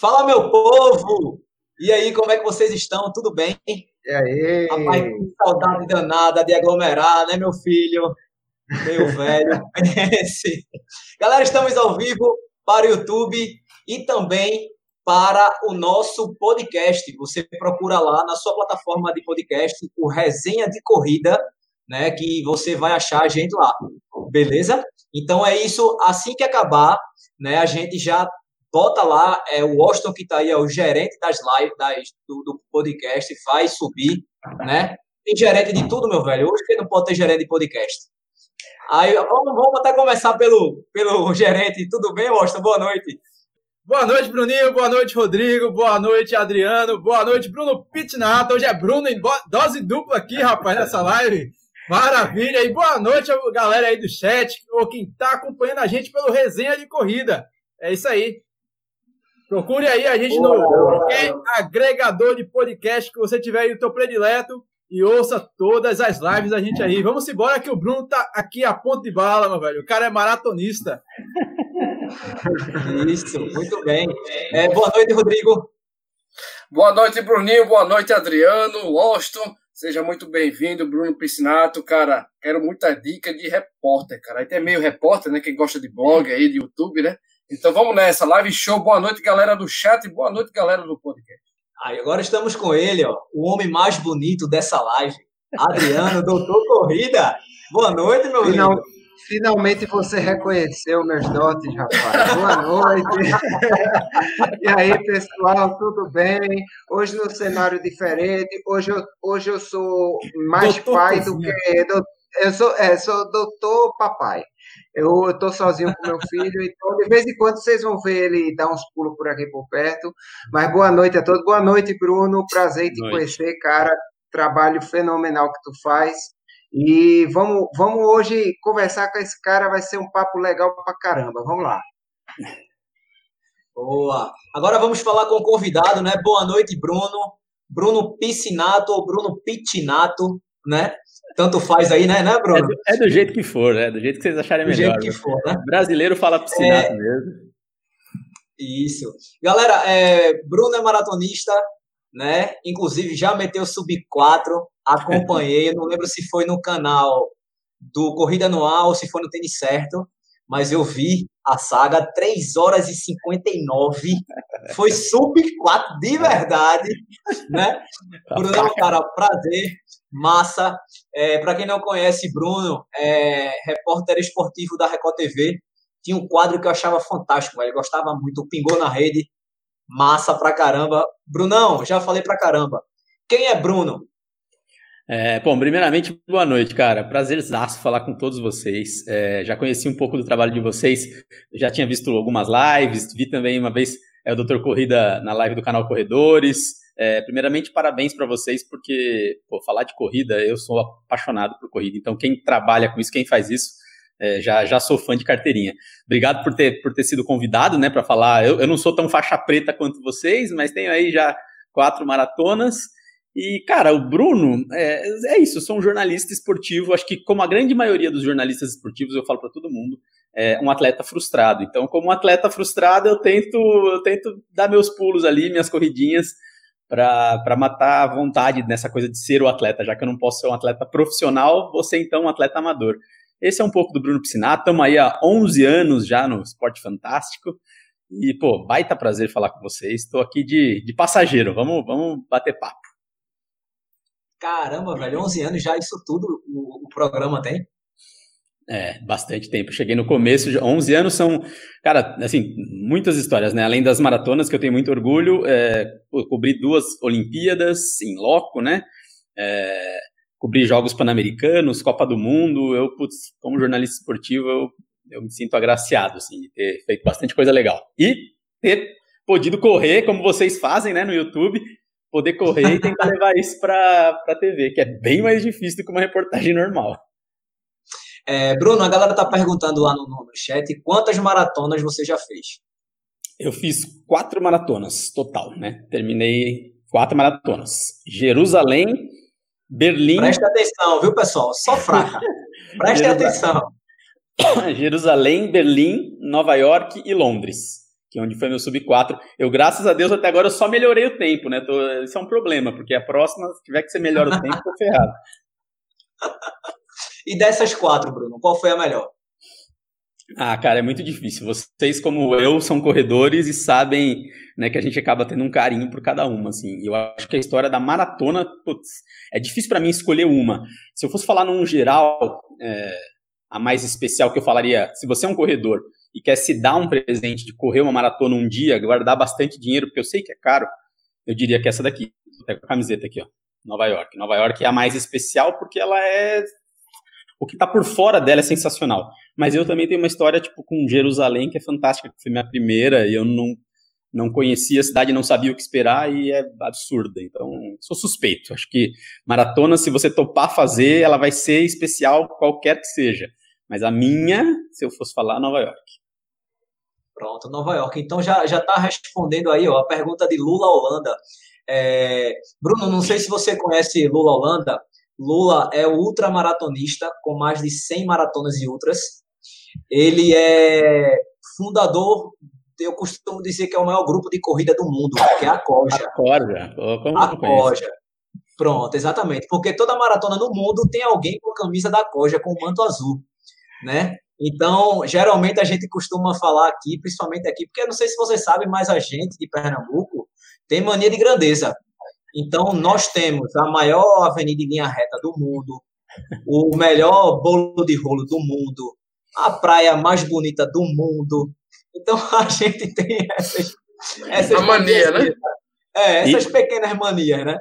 Fala, meu povo! E aí, como é que vocês estão? Tudo bem? E aí? Rapaz, que saudade danada de aglomerar, né, meu filho? Meu velho. Galera, estamos ao vivo para o YouTube e também para o nosso podcast. Você procura lá na sua plataforma de podcast o Resenha de Corrida, né, que você vai achar a gente lá. Beleza? Então é isso, assim que acabar, né, a gente já bota lá, é o Washington que está aí, é o gerente das lives, das, do, do podcast, faz subir, né? Tem gerente de tudo, meu velho. Hoje que não pode ter gerente de podcast. Aí, vamos, vamos até começar pelo, pelo gerente. Tudo bem, Washington? Boa noite. Boa noite, Bruninho. Boa noite, Rodrigo. Boa noite, Adriano. Boa noite, Bruno Pitinato. Hoje é Bruno em dose dupla aqui, rapaz, nessa live. Maravilha. E boa noite, galera aí do chat, ou quem está acompanhando a gente pelo Resenha de Corrida. É isso aí. Procure aí a gente no qualquer agregador de podcast que você tiver aí no teu predileto e ouça todas as lives da gente aí. Vamos embora que o Bruno tá aqui a ponto de bala, meu velho. O cara é maratonista. Isso, muito bem. É, boa noite, Rodrigo. Boa noite, Bruninho. Boa noite, Adriano, Washington. Seja muito bem-vindo, Bruno Piscinato. Cara, quero muita dica de repórter, cara. Aí tem meio repórter, né? Quem gosta de blog aí, de YouTube, né? Então vamos nessa, live show. Boa noite, galera do chat, boa noite, galera do podcast. Aí, agora estamos com ele, ó, o homem mais bonito dessa live, Adriano, doutor Corrida. Boa noite, meu Final, Finalmente você reconheceu meus dotes, rapaz. Boa noite. e aí, pessoal, tudo bem? Hoje no cenário diferente. Hoje eu, hoje eu sou mais doutor pai do que. Eu sou, é, sou doutor papai. Eu estou sozinho com meu filho, então de vez em quando vocês vão ver ele dar uns pulos por aqui por perto. Mas boa noite a todos. Boa noite, Bruno. Prazer em te conhecer, cara. Trabalho fenomenal que tu faz. E vamos, vamos hoje conversar com esse cara, vai ser um papo legal pra caramba. Vamos lá. Boa. Agora vamos falar com o convidado, né? Boa noite, Bruno. Bruno Piscinato ou Bruno Pitinato, né? tanto faz aí, né, né Bruno? É do, é do, jeito que for, né? Do jeito que vocês acharem melhor. Do jeito que né? for, né? brasileiro fala piscinato é... mesmo. Isso. Galera, é, Bruno é maratonista, né? Inclusive já meteu sub 4, acompanhei, não lembro se foi no canal do Corrida Anual ou se foi no Tênis Certo, mas eu vi a saga 3 horas e 59. Foi sub 4 de verdade, né? Bruno, cara, prazer massa. É, para quem não conhece, Bruno, é repórter esportivo da Record TV. Tinha um quadro que eu achava fantástico, velho. Eu gostava muito. Pingou na rede. Massa pra caramba. Brunão, já falei pra caramba. Quem é Bruno? É, bom, primeiramente, boa noite, cara. Prazerzaço falar com todos vocês. É, já conheci um pouco do trabalho de vocês, já tinha visto algumas lives, vi também uma vez é, o Doutor Corrida na live do canal Corredores. É, primeiramente, parabéns para vocês, porque pô, falar de corrida, eu sou apaixonado por corrida. Então, quem trabalha com isso, quem faz isso, é, já, já sou fã de carteirinha. Obrigado por ter, por ter sido convidado né, para falar. Eu, eu não sou tão faixa preta quanto vocês, mas tenho aí já quatro maratonas. E, cara, o Bruno, é, é isso, eu sou um jornalista esportivo, acho que como a grande maioria dos jornalistas esportivos, eu falo para todo mundo, é um atleta frustrado. Então, como um atleta frustrado, eu tento, eu tento dar meus pulos ali, minhas corridinhas, para matar a vontade nessa coisa de ser o atleta, já que eu não posso ser um atleta profissional, você então um atleta amador. Esse é um pouco do Bruno Piscinato, estamos aí há 11 anos já no Esporte Fantástico, e, pô, baita prazer falar com vocês, estou aqui de, de passageiro, vamos, vamos bater papo. Caramba, velho, 11 anos já, isso tudo o, o programa tem? É, bastante tempo. Cheguei no começo, 11 anos são, cara, assim, muitas histórias, né? Além das maratonas, que eu tenho muito orgulho, é, cobri duas Olimpíadas em loco, né? É, cobri Jogos Pan-Americanos, Copa do Mundo. Eu, putz, como jornalista esportivo, eu, eu me sinto agraciado, assim, de ter feito bastante coisa legal. E ter podido correr, como vocês fazem, né, no YouTube, poder correr e tentar levar isso para a TV, que é bem mais difícil do que uma reportagem normal. É, Bruno, a galera tá perguntando lá no, no chat quantas maratonas você já fez? Eu fiz quatro maratonas total, né? Terminei quatro maratonas. Jerusalém, Berlim. Presta atenção, viu, pessoal? Só fraca. Presta atenção. Jerusalém, Berlim, Nova York e Londres. Que é onde foi meu sub 4. Eu, graças a Deus, até agora eu só melhorei o tempo, né? Tô, isso é um problema, porque a próxima, se tiver que você melhora o tempo, tô ferrado. e dessas quatro, Bruno, qual foi a melhor? Ah, cara, é muito difícil. Vocês, como eu, são corredores e sabem né, que a gente acaba tendo um carinho por cada uma. Assim. Eu acho que a história da maratona, putz, é difícil para mim escolher uma. Se eu fosse falar num geral, é, a mais especial que eu falaria, se você é um corredor e quer se dar um presente de correr uma maratona um dia, guardar bastante dinheiro, porque eu sei que é caro, eu diria que essa daqui. Vou até com a camiseta aqui, ó. Nova York. Nova York é a mais especial porque ela é o que está por fora dela é sensacional. Mas eu também tenho uma história tipo com Jerusalém que é fantástica, que foi minha primeira e eu não não conhecia a cidade, não sabia o que esperar e é absurda. Então, sou suspeito. Acho que maratona, se você topar fazer, ela vai ser especial qualquer que seja. Mas a minha, se eu fosse falar, Nova York. Pronto, Nova York. Então já já está respondendo aí ó, a pergunta de Lula Holanda. É, Bruno, não sei se você conhece Lula Holanda. Lula é o ultramaratonista com mais de 100 maratonas e ultras. Ele é fundador, eu costumo dizer que é o maior grupo de corrida do mundo, que é a Coja. A Coja. A Coja. Pronto, exatamente. Porque toda maratona no mundo tem alguém com a camisa da Coja, com o manto azul, né? Então, geralmente a gente costuma falar aqui, principalmente aqui, porque eu não sei se você sabe, mas a gente de Pernambuco tem mania de grandeza. Então, nós temos a maior avenida em linha reta do mundo, o melhor bolo de rolo do mundo, a praia mais bonita do mundo. Então, a gente tem essas, essas a mania, né? É, essas e... pequenas manias, né?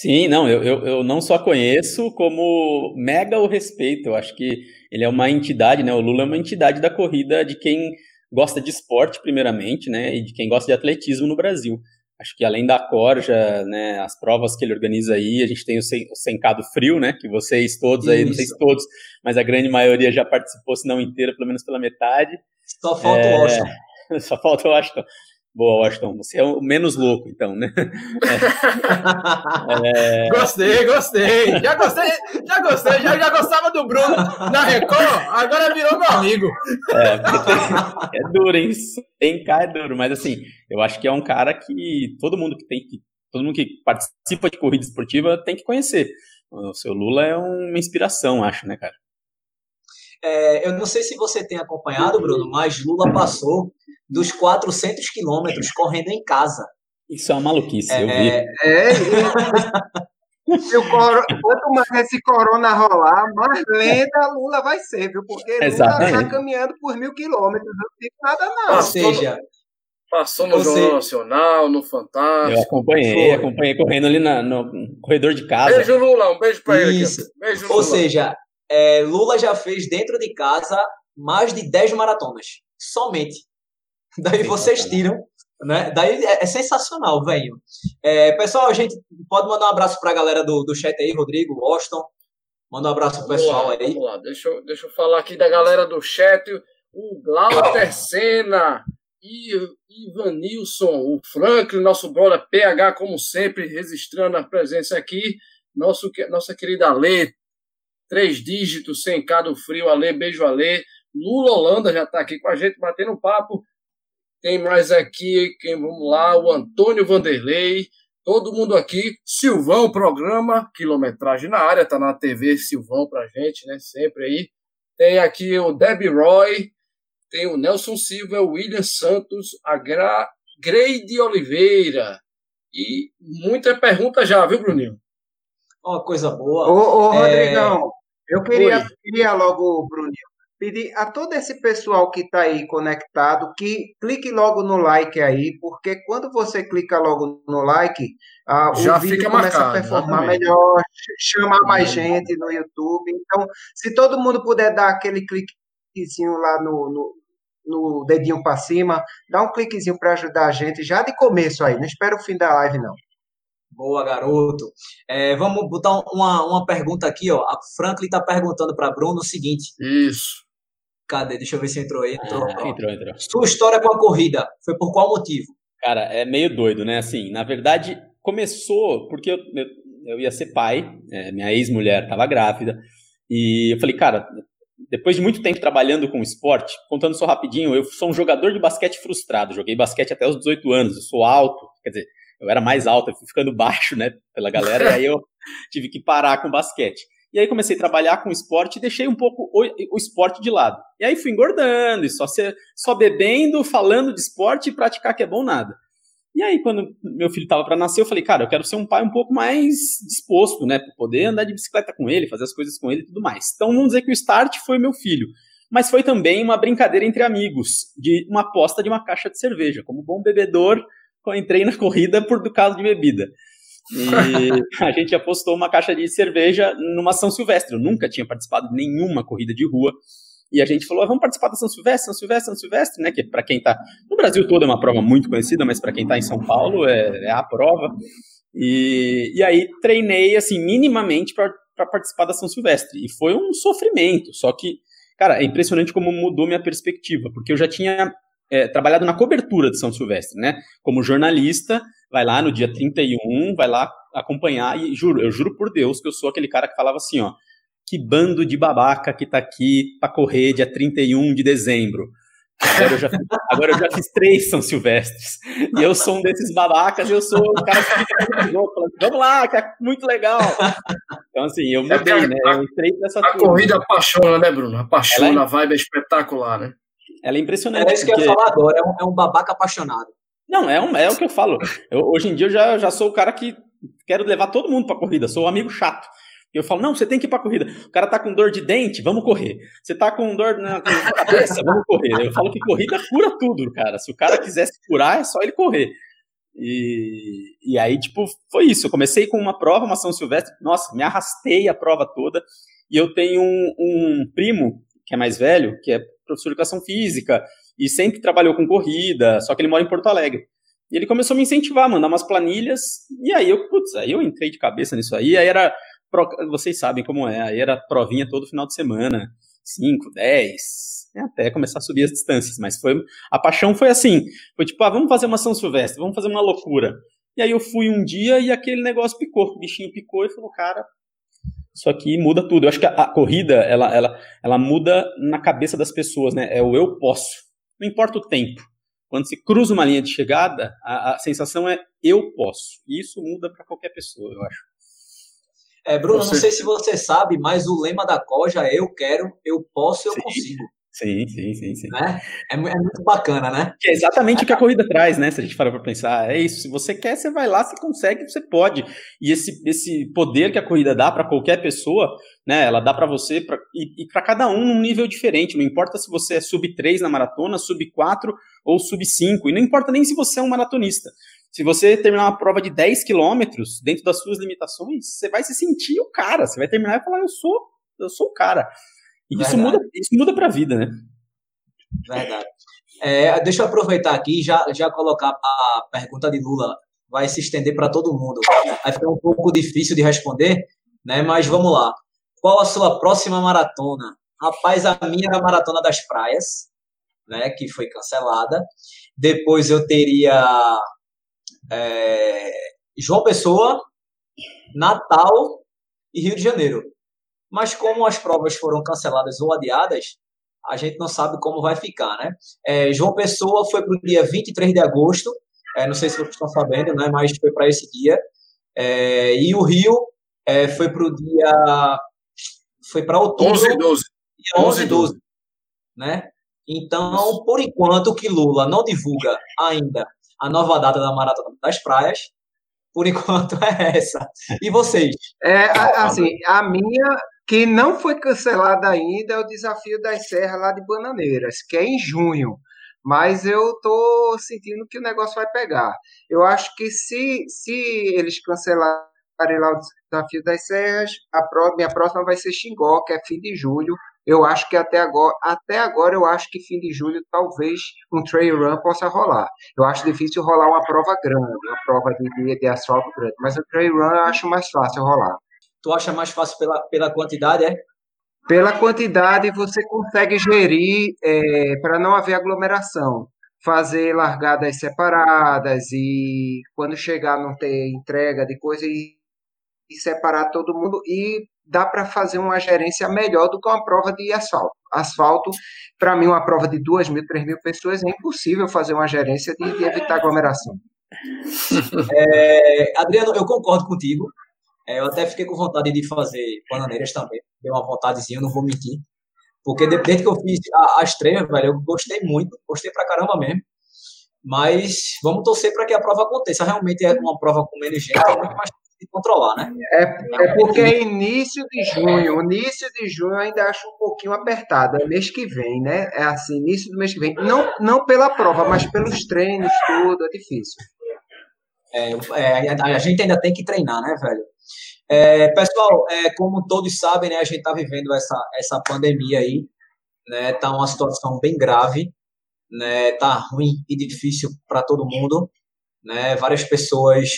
Sim, não, eu, eu, eu não só conheço, como mega o respeito. Eu acho que ele é uma entidade, né? O Lula é uma entidade da corrida de quem gosta de esporte, primeiramente, né? E de quem gosta de atletismo no Brasil. Acho que além da corja, né, as provas que ele organiza aí, a gente tem o, o Sencado Frio, né, que vocês todos aí, Isso. não sei se todos, mas a grande maioria já participou, se não inteira, pelo menos pela metade. Só falta é... o Washington. Só falta o Washington. Boa, Washington. Você é o menos louco, então, né? É... é... Gostei, gostei. Já gostei, já gostei. Já, já gostava do Bruno na Record, agora virou meu amigo. É, tem, é duro, hein? Tem cá é duro, mas assim, eu acho que é um cara que todo mundo que tem que. Todo mundo que participa de corrida esportiva tem que conhecer. O seu Lula é uma inspiração, acho, né, cara? É, eu não sei se você tem acompanhado, Bruno, mas Lula passou dos 400 quilômetros correndo em casa. Isso é uma maluquice, é, eu vi. É, e, o coro, quanto mais esse corona rolar, mais lenta Lula vai ser, viu? Porque Lula está caminhando por mil quilômetros, não fica nada não. Ou seja... Passou no Jornal Nacional, no Fantástico. Eu acompanhei, foi. acompanhei correndo ali na, no corredor de casa. Beijo, Lula, um beijo para ele. Beijo, Ou Lula. seja, é, Lula já fez dentro de casa mais de 10 maratonas. Somente. Daí vocês tiram, né? Daí é, é sensacional, velho. É, pessoal, a gente pode mandar um abraço para a galera do, do chat aí, Rodrigo, Washington. Manda um abraço pro pessoal lá, aí. Vamos lá, deixa eu, deixa eu falar aqui da galera do chat. O Glauter Senna, Ivanilson, o Franklin, nosso brother PH, como sempre, registrando a presença aqui. Nosso, nossa querida Alê, três dígitos, sem do frio, Alê, beijo Alê. Lula Holanda já está aqui com a gente, batendo um papo. Tem mais aqui, quem vamos lá, o Antônio Vanderlei, todo mundo aqui. Silvão, programa, quilometragem na área, tá na TV Silvão pra gente, né? Sempre aí. Tem aqui o Debbie Roy, tem o Nelson Silva, o William Santos, a Gra... Greide Oliveira. E muita pergunta já, viu, Bruninho? Uma coisa boa. Ô, ô Rodrigão, é... eu queria, queria logo, Bruninho, pedir a todo esse pessoal que está aí conectado que clique logo no like aí, porque quando você clica logo no like, ah, o vídeo começa marcado, a performar exatamente. melhor, chamar mais gente no YouTube. Então, se todo mundo puder dar aquele cliquezinho lá no, no, no dedinho para cima, dá um cliquezinho para ajudar a gente já de começo aí, não espera o fim da live não. Boa, garoto. É, vamos botar uma, uma pergunta aqui, ó. A Franklin está perguntando para Bruno o seguinte. Isso. Cadê? Deixa eu ver se entrou aí. Entrou, ah, entrou, entrou. Sua história com a corrida foi por qual motivo? Cara, é meio doido, né? Assim, na verdade, começou porque eu, eu, eu ia ser pai, é, minha ex-mulher estava grávida, e eu falei, cara, depois de muito tempo trabalhando com esporte, contando só rapidinho, eu sou um jogador de basquete frustrado. Joguei basquete até os 18 anos, eu sou alto, quer dizer, eu era mais alto, eu fui ficando baixo, né, pela galera, e aí eu tive que parar com basquete. E aí comecei a trabalhar com esporte e deixei um pouco o, o esporte de lado. E aí fui engordando, e só, só bebendo, falando de esporte e praticar que é bom nada. E aí, quando meu filho estava para nascer, eu falei, cara, eu quero ser um pai um pouco mais disposto, né? Para poder andar de bicicleta com ele, fazer as coisas com ele e tudo mais. Então, vamos dizer que o start foi meu filho. Mas foi também uma brincadeira entre amigos, de uma aposta de uma caixa de cerveja. Como bom bebedor, eu entrei na corrida por do caso de bebida. E a gente apostou uma caixa de cerveja numa São Silvestre. Eu nunca tinha participado de nenhuma corrida de rua. E a gente falou, ah, vamos participar da São Silvestre, São Silvestre, São Silvestre, né? Que para quem está no Brasil todo é uma prova muito conhecida, mas para quem está em São Paulo é, é, a prova. E, e aí treinei assim minimamente para participar da São Silvestre. E foi um sofrimento. Só que, cara, é impressionante como mudou minha perspectiva, porque eu já tinha é, trabalhado na cobertura de São Silvestre, né? Como jornalista, vai lá no dia 31, vai lá acompanhar e juro, eu juro por Deus que eu sou aquele cara que falava assim, ó, que bando de babaca que tá aqui para correr dia 31 de dezembro. Agora eu, já, agora eu já fiz três São Silvestres. E eu sou um desses babacas, eu sou o cara que fica falando, vamos lá, que é muito legal. Então, assim, eu mudei, né? Eu entrei nessa A turma. corrida apaixona, né, Bruno? Apaixona, Ela... a vibe é espetacular, né? Ela é impressionante. É isso porque... que eu ia falar agora, é um, é um babaca apaixonado. Não, é, um, é o que eu falo. Eu, hoje em dia eu já, já sou o cara que quero levar todo mundo pra corrida, sou o amigo chato. Eu falo, não, você tem que ir pra corrida. O cara tá com dor de dente, vamos correr. Você tá com dor na cabeça, vamos correr. Eu falo que corrida cura tudo, cara. Se o cara quisesse curar, é só ele correr. E, e aí, tipo, foi isso. Eu comecei com uma prova, uma São Silvestre. Nossa, me arrastei a prova toda. E eu tenho um, um primo, que é mais velho, que é professor de educação física, e sempre trabalhou com corrida, só que ele mora em Porto Alegre. E ele começou a me incentivar, a mandar umas planilhas, e aí eu, putz, aí eu entrei de cabeça nisso aí, aí era vocês sabem como é, aí era provinha todo final de semana, 5, 10, até começar a subir as distâncias, mas foi a paixão foi assim, foi tipo, ah, vamos fazer uma São Silvestre, vamos fazer uma loucura. E aí eu fui um dia e aquele negócio picou, o bichinho picou e falou, cara, isso aqui muda tudo. Eu acho que a, a corrida, ela, ela, ela muda na cabeça das pessoas, né? É o eu posso. Não importa o tempo. Quando se cruza uma linha de chegada, a, a sensação é eu posso. E isso muda para qualquer pessoa, eu acho. É, Bruno, você... não sei se você sabe, mas o lema da Coja é eu quero, eu posso, eu sim, consigo. Sim, sim, sim, sim. Né? É, é, muito bacana, né? Que é exatamente o que a corrida traz, né? Se a gente parar para pensar, é isso. Se você quer, você vai lá, você consegue, você pode. E esse, esse poder que a corrida dá para qualquer pessoa, né? Ela dá para você pra, e, e para cada um num nível diferente. Não importa se você é sub 3 na maratona, sub 4 ou sub 5. E não importa nem se você é um maratonista. Se você terminar uma prova de 10 quilômetros dentro das suas limitações, você vai se sentir o cara. Você vai terminar e falar, eu sou, eu sou o cara. E isso muda, isso muda para a vida, né? Verdade. É, deixa eu aproveitar aqui e já, já colocar a pergunta de Lula. Vai se estender para todo mundo. Vai ficar um pouco difícil de responder, né? Mas vamos lá. Qual a sua próxima maratona? Rapaz, a minha era a Maratona das Praias, né? Que foi cancelada. Depois eu teria é, João Pessoa, Natal e Rio de Janeiro. Mas como as provas foram canceladas ou adiadas, a gente não sabe como vai ficar, né? É, João Pessoa foi para o dia 23 de agosto, é, não sei se vocês estão sabendo, né? Mas foi para esse dia. É, e o Rio é, foi para o dia. Foi para outubro. 11 e 12. Dia 11 e 12. Né? Então, por enquanto que Lula não divulga ainda a nova data da Maratona das Praias, por enquanto é essa. E vocês? É, assim, a minha que não foi cancelada ainda é o desafio das serras lá de Bananeiras, que é em junho. Mas eu tô sentindo que o negócio vai pegar. Eu acho que se, se eles cancelarem lá o desafio das serras, a minha próxima vai ser Xingó, que é fim de julho. Eu acho que até agora, até agora eu acho que fim de julho talvez um trail run possa rolar. Eu acho difícil rolar uma prova grande, uma prova de, de, de asfalto grande, mas o trail run eu acho mais fácil rolar. Tu acha mais fácil pela, pela quantidade, é? Pela quantidade você consegue gerir é, para não haver aglomeração. Fazer largadas separadas e quando chegar não ter entrega de coisa e, e separar todo mundo e dá para fazer uma gerência melhor do que uma prova de asfalto. Asfalto, para mim, uma prova de 2 mil, 3 mil pessoas, é impossível fazer uma gerência de, de evitar aglomeração. É, Adriano, eu concordo contigo. É, eu até fiquei com vontade de fazer bananeiras também. Deu uma vontadezinha, não vou mentir. Porque desde que eu fiz as três, velho, eu gostei muito, gostei pra caramba mesmo. Mas vamos torcer para que a prova aconteça. Realmente é uma prova com menos gente, é muito mais de controlar, né? É, é porque é início de junho. Início de junho eu ainda acho um pouquinho apertado. É mês que vem, né? É assim, início do mês que vem. Não, não pela prova, mas pelos treinos, tudo. É difícil. É, é, a gente ainda tem que treinar, né, velho? É, pessoal, é, como todos sabem, né, a gente está vivendo essa, essa pandemia aí, né, tá uma situação bem grave, né, tá ruim e difícil para todo mundo, né, várias pessoas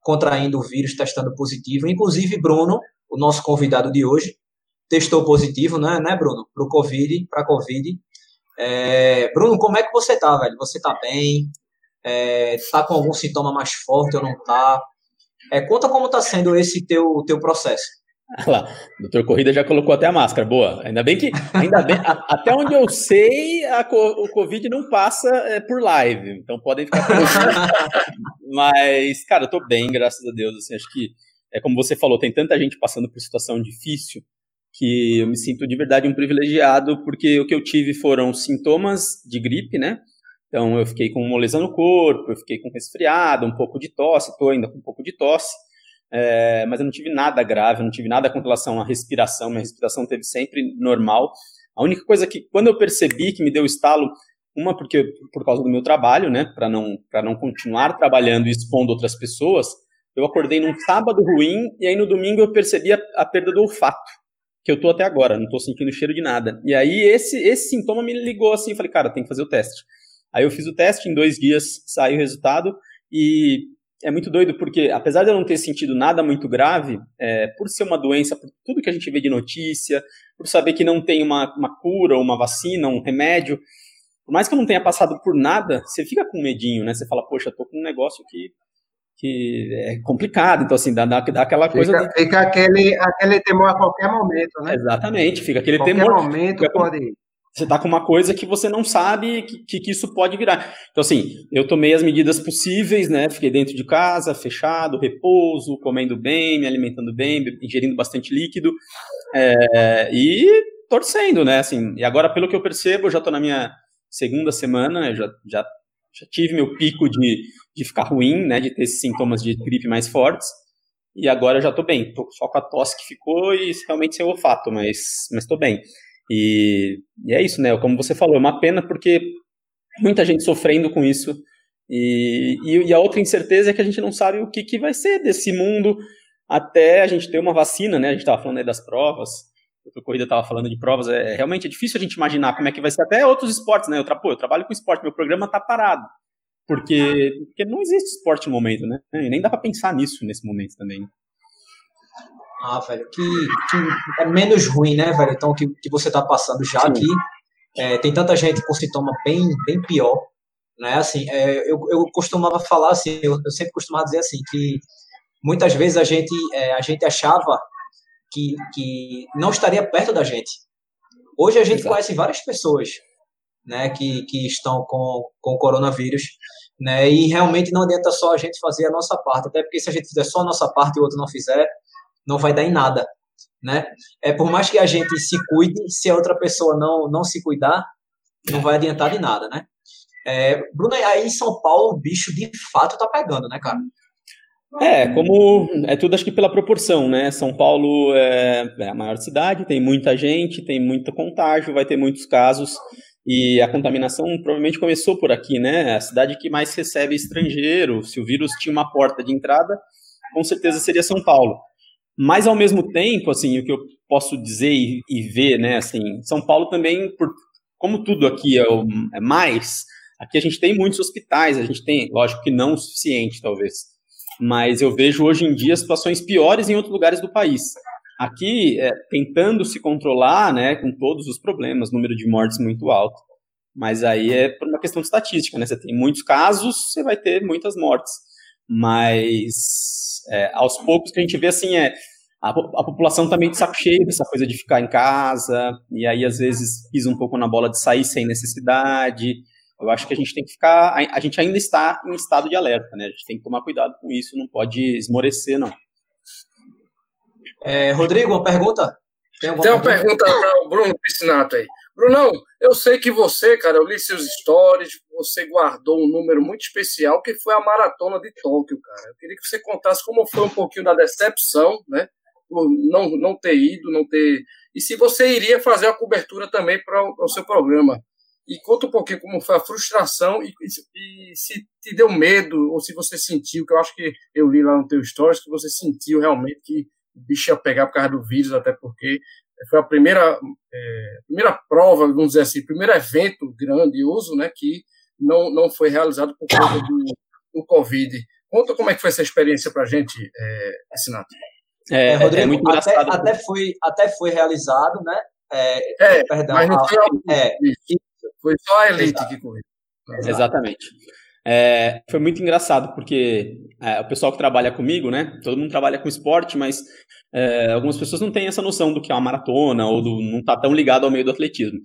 contraindo o vírus, testando positivo, inclusive Bruno, o nosso convidado de hoje, testou positivo, né, né Bruno, para o Covid, para Covid. É, Bruno, como é que você tá, velho? Você tá bem? É, tá com algum sintoma mais forte ou não tá? É, conta como está sendo esse teu, teu processo. Lá, o doutor Corrida já colocou até a máscara, boa. Ainda bem que, ainda bem, a, até onde eu sei, a, o Covid não passa é, por live, então podem ficar Mas, cara, eu tô bem, graças a Deus. Assim, acho que, é como você falou, tem tanta gente passando por situação difícil que eu me sinto de verdade um privilegiado, porque o que eu tive foram sintomas de gripe, né? Então eu fiquei com moleza no corpo, eu fiquei com resfriado, um pouco de tosse, estou ainda com um pouco de tosse, é, mas eu não tive nada grave, eu não tive nada com relação à respiração, minha respiração teve sempre normal. A única coisa que, quando eu percebi que me deu estalo, uma porque por causa do meu trabalho, né, para não para não continuar trabalhando e expondo outras pessoas, eu acordei num sábado ruim e aí no domingo eu percebi a, a perda do olfato, que eu tô até agora, não tô sentindo cheiro de nada. E aí esse esse sintoma me ligou assim, falei, cara, tem que fazer o teste. Aí eu fiz o teste, em dois dias saiu o resultado e é muito doido porque, apesar de eu não ter sentido nada muito grave, é, por ser uma doença, por tudo que a gente vê de notícia, por saber que não tem uma, uma cura, uma vacina, um remédio, por mais que eu não tenha passado por nada, você fica com medinho, né? Você fala, poxa, tô com um negócio que, que é complicado. Então, assim, dá, dá, dá aquela fica, coisa. Fica aquele, aquele temor a qualquer momento, né? Exatamente, fica aquele qualquer temor. Qualquer momento pode ir você tá com uma coisa que você não sabe que, que, isso pode virar. Então, assim, eu tomei as medidas possíveis, né? Fiquei dentro de casa, fechado, repouso, comendo bem, me alimentando bem, ingerindo bastante líquido é, e torcendo, né? Assim, e agora, pelo que eu percebo, eu já tô na minha segunda semana, já, já, já tive meu pico de, de ficar ruim, né? De ter esses sintomas de gripe mais fortes. E agora já tô bem. Tô só com a tosse que ficou e realmente sem olfato, mas, mas tô bem. E, e é isso, né? Como você falou, é uma pena porque muita gente sofrendo com isso. E, e, e, a outra incerteza é que a gente não sabe o que, que vai ser desse mundo até a gente ter uma vacina, né? A gente estava falando aí das provas, a corrida estava falando de provas, é realmente é difícil a gente imaginar como é que vai ser até outros esportes, né? Eu, pô, eu trabalho com esporte, meu programa está parado. Porque, porque não existe esporte no momento, né? E nem dá para pensar nisso nesse momento também. Ah, velho, que, que é menos ruim, né, velho? Então, que, que você tá passando já Sim. aqui. É, tem tanta gente com sintoma bem, bem pior, né? Assim, é, eu, eu costumava falar assim, eu, eu, sempre costumava dizer assim, que muitas vezes a gente, é, a gente achava que, que não estaria perto da gente. Hoje a gente Exato. conhece várias pessoas, né, que, que estão com, com o coronavírus, né, e realmente não adianta só a gente fazer a nossa parte, até porque se a gente fizer só a nossa parte e o outro não fizer, não vai dar em nada, né? É por mais que a gente se cuide, se a outra pessoa não não se cuidar, não vai adiantar de nada, né? É, Bruno, aí em São Paulo o bicho de fato tá pegando, né, cara? É, como é tudo acho que pela proporção, né? São Paulo é, é, a maior cidade, tem muita gente, tem muito contágio, vai ter muitos casos e a contaminação provavelmente começou por aqui, né? A cidade que mais recebe estrangeiro. Se o vírus tinha uma porta de entrada, com certeza seria São Paulo. Mas ao mesmo tempo, assim, o que eu posso dizer e, e ver, né, assim, São Paulo também, por, como tudo aqui é, é, mais, aqui a gente tem muitos hospitais, a gente tem, lógico que não o suficiente, talvez, mas eu vejo hoje em dia situações piores em outros lugares do país. Aqui, é, tentando se controlar, né, com todos os problemas, número de mortes muito alto. Mas aí é por uma questão de estatística, né? Você tem muitos casos, você vai ter muitas mortes. Mas é, aos poucos que a gente vê assim é a, a população também de saco cheio dessa coisa de ficar em casa, e aí às vezes pisa um pouco na bola de sair sem necessidade. Eu acho que a gente tem que ficar. A, a gente ainda está em estado de alerta, né? A gente tem que tomar cuidado com isso, não pode esmorecer, não. É, Rodrigo, uma pergunta? Tem, Tem uma pergunta para o Bruno Piscinato aí. Brunão, eu sei que você, cara, eu li seus stories, você guardou um número muito especial que foi a maratona de Tóquio, cara. Eu queria que você contasse como foi um pouquinho da decepção, né? Por não, não ter ido, não ter. E se você iria fazer a cobertura também para o seu programa. E conta um pouquinho como foi a frustração e, e, e, se te deu medo ou se você sentiu, que eu acho que eu li lá no teu stories, que você sentiu realmente que o bicho ia pegar por causa do vírus, até porque foi a primeira, é, primeira prova, vamos dizer assim, primeiro evento grandioso, né, que não, não foi realizado por conta do, do Covid. Conta como é que foi essa experiência para a gente, é, Sinato. É, é, Rodrigo, é muito até, até, foi, até foi realizado, né? É, é perdão, mas não foi, a, é, foi só a elite Exato. que correu. Exatamente. É, foi muito engraçado, porque é, o pessoal que trabalha comigo, né? Todo mundo trabalha com esporte, mas é, algumas pessoas não têm essa noção do que é uma maratona ou do, não tá tão ligado ao meio do atletismo.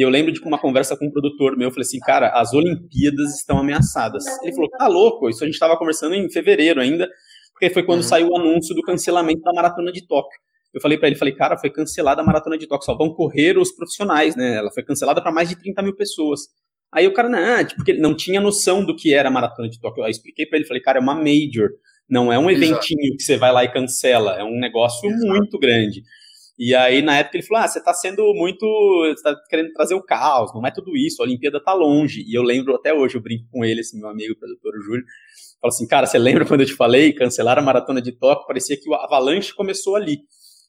E eu lembro de uma conversa com um produtor meu, eu falei assim, cara, as Olimpíadas estão ameaçadas. Ele falou, tá louco, isso a gente estava conversando em fevereiro ainda, porque foi quando uhum. saiu o anúncio do cancelamento da maratona de Tóquio. Eu falei para ele, falei, cara, foi cancelada a maratona de Tóquio, só vão correr os profissionais, né? Ela foi cancelada para mais de 30 mil pessoas. Aí o cara, não, tipo, porque ele não tinha noção do que era a maratona de Tóquio. Aí eu expliquei para ele, falei, cara, é uma major, não é um eventinho Exato. que você vai lá e cancela, é um negócio Exato. muito grande. E aí, na época, ele falou: Ah, você está sendo muito. Você tá querendo trazer o caos, não é tudo isso, a Olimpíada está longe. E eu lembro até hoje, eu brinco com ele, esse meu amigo, o produtor Júlio. Falo assim, cara, você lembra quando eu te falei cancelar a maratona de Tóquio? Parecia que o avalanche começou ali.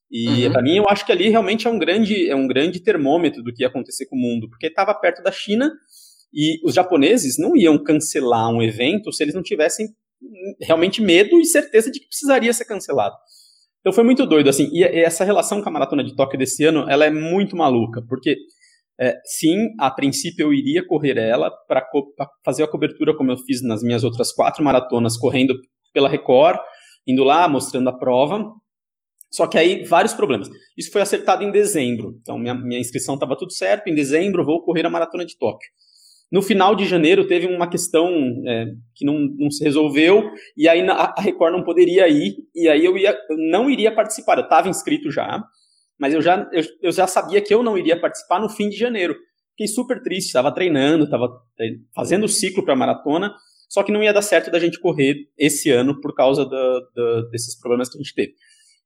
E uhum. para mim, eu acho que ali realmente é um grande, é um grande termômetro do que ia acontecer com o mundo, porque estava perto da China e os japoneses não iam cancelar um evento se eles não tivessem realmente medo e certeza de que precisaria ser cancelado. Então foi muito doido, assim, e essa relação com a Maratona de Tóquio desse ano, ela é muito maluca, porque é, sim, a princípio eu iria correr ela para fazer a cobertura como eu fiz nas minhas outras quatro maratonas, correndo pela Record, indo lá, mostrando a prova, só que aí, vários problemas. Isso foi acertado em dezembro, então minha, minha inscrição estava tudo certo, em dezembro vou correr a Maratona de Tóquio. No final de janeiro teve uma questão é, que não, não, se resolveu, e aí a Record não poderia ir, e aí eu, ia, eu não iria participar. Eu estava inscrito já, mas eu já, eu, eu, já sabia que eu não iria participar no fim de janeiro. Fiquei super triste, estava treinando, estava fazendo o ciclo para a maratona, só que não ia dar certo da gente correr esse ano por causa da, da, desses problemas que a gente teve.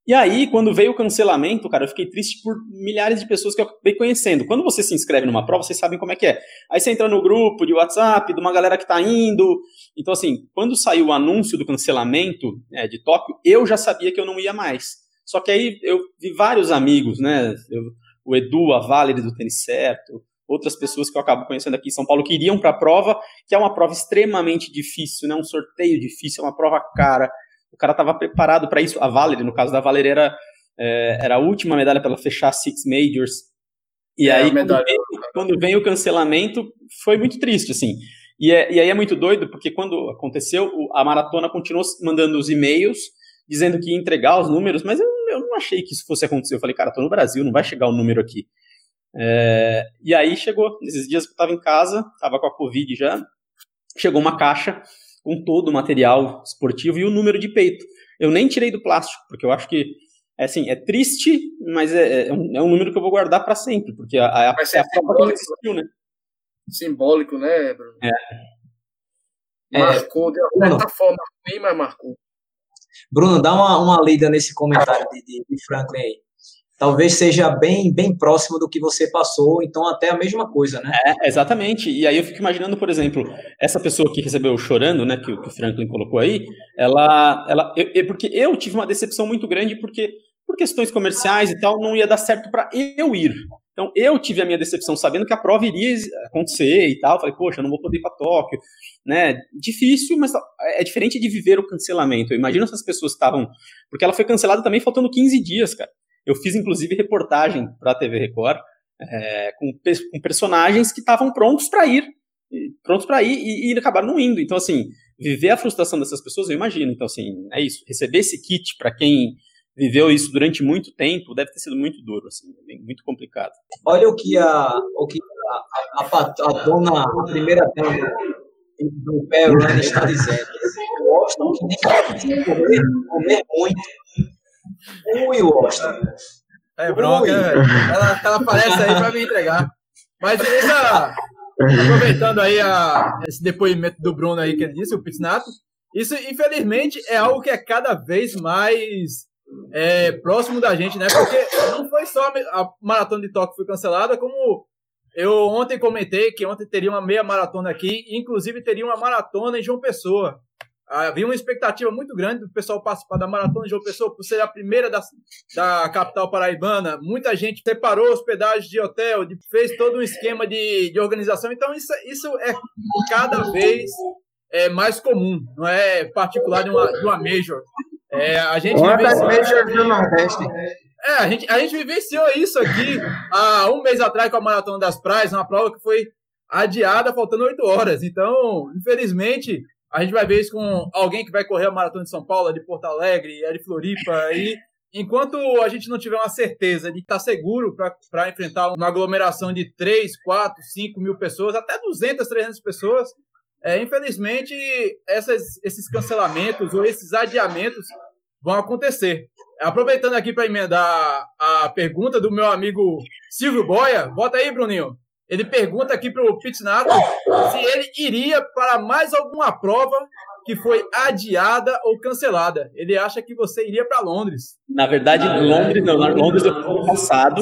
E aí, quando veio o cancelamento, cara, eu fiquei triste por milhares de pessoas que eu acabei conhecendo. Quando você se inscreve numa prova, vocês sabem como é que é. Aí você entra no grupo de WhatsApp de uma galera que tá indo. Então, assim, quando saiu o anúncio do cancelamento é, de Tóquio, eu já sabia que eu não ia mais. Só que aí eu vi vários amigos, né? Eu, o Edu, a Valerie do Tênis Certo, outras pessoas que eu acabo conhecendo aqui em São Paulo que iriam para a prova, que é uma prova extremamente difícil, né? Um sorteio difícil, é uma prova cara o cara estava preparado para isso. A Valerie, no caso da Valerie, era, é, era a última medalha para ela fechar Six Majors. E é, aí, quando vem, quando vem, o cancelamento, foi muito triste, assim. E, é, e aí é muito doido, porque quando aconteceu, a maratona continuou mandando os e-mails dizendo que ia entregar os números, mas eu, eu não achei que isso fosse acontecer. Eu falei, cara, tô no Brasil, não vai chegar o número aqui. É, e aí chegou, nesses dias que eu tava em casa, tava com a Covid já, chegou uma caixa com todo o material esportivo e o número de peito. Eu nem tirei do plástico, porque eu acho que é assim, é triste, mas é, é, um, é um número que eu vou guardar para sempre, porque a, a, Vai ser é a prova que existiu, né? Simbólico, né, Bruno? É. é. Marcou, de alguma forma ruim, mas marcou. Bruno, dá uma, uma lida nesse comentário de, de, de Franklin aí talvez seja bem, bem próximo do que você passou, então até a mesma coisa, né? É, exatamente. E aí eu fico imaginando, por exemplo, essa pessoa que recebeu chorando, né, que, que o Franklin colocou aí, ela, ela, eu, eu, porque eu tive uma decepção muito grande porque por questões comerciais e tal não ia dar certo para eu ir. Então eu tive a minha decepção sabendo que a prova iria acontecer e tal. Falei, poxa, eu não vou poder ir para Tóquio, né? Difícil, mas é diferente de viver o cancelamento. Eu imagino essas pessoas que estavam, porque ela foi cancelada também faltando 15 dias, cara. Eu fiz, inclusive, reportagem para a TV Record é, com, com, personagens que estavam prontos para ir, prontos para ir e, e acabaram não indo. Então, assim, viver a frustração dessas pessoas, eu imagino. Então, assim, é isso. Receber esse kit para quem viveu isso durante muito tempo, deve ter sido muito duro, assim, muito complicado. Olha o que a, o que a, a, a, dona, a primeira dama do Perrone está dizendo. Gostam nem comer, comer muito. Ui, Washington. É bronca, ela, ela aparece aí para me entregar. Mas essa, aproveitando aí a, esse depoimento do Bruno aí que ele disse, o Pizznato, isso infelizmente é algo que é cada vez mais é, próximo da gente, né? Porque não foi só a maratona de Tóquio que foi cancelada, como eu ontem comentei que ontem teria uma meia maratona aqui, inclusive teria uma maratona em João Pessoa. Havia uma expectativa muito grande do pessoal participar da maratona de João Pessoa por ser a primeira da, da capital paraibana. Muita gente separou hospedagem de hotel, de, fez todo um esquema de, de organização. Então, isso, isso é cada vez é, mais comum, não é particular de uma, de uma major. É, a gente uma das majors do Nordeste. É, a gente, a gente vivenciou isso aqui há um mês atrás com a Maratona das Praias, uma prova que foi adiada faltando oito horas. Então, infelizmente, a gente vai ver isso com alguém que vai correr a Maratona de São Paulo, de Porto Alegre, de Floripa. E enquanto a gente não tiver uma certeza de estar seguro para enfrentar uma aglomeração de 3, 4, 5 mil pessoas, até 200, 300 pessoas, é, infelizmente, essas, esses cancelamentos ou esses adiamentos vão acontecer. Aproveitando aqui para emendar a pergunta do meu amigo Silvio Boia, bota aí, Bruninho. Ele pergunta aqui para o Pitnato se ele iria para mais alguma prova que foi adiada ou cancelada. Ele acha que você iria para Londres. Na verdade, Londres não. Londres eu fui passado.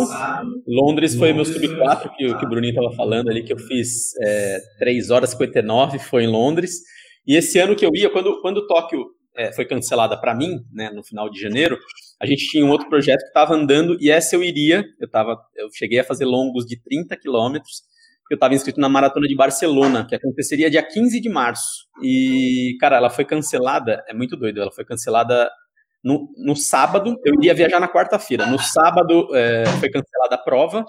Londres foi meu sub 4 que, que o Bruninho estava falando ali, que eu fiz é, 3 horas e 59, foi em Londres. E esse ano que eu ia, quando, quando Tóquio é, foi cancelada para mim, né, no final de janeiro, a gente tinha um outro projeto que estava andando e essa eu iria, eu, tava, eu cheguei a fazer longos de 30 quilômetros, eu estava inscrito na Maratona de Barcelona, que aconteceria dia 15 de março. E, cara, ela foi cancelada, é muito doido, ela foi cancelada no, no sábado, eu iria viajar na quarta-feira, no sábado é, foi cancelada a prova,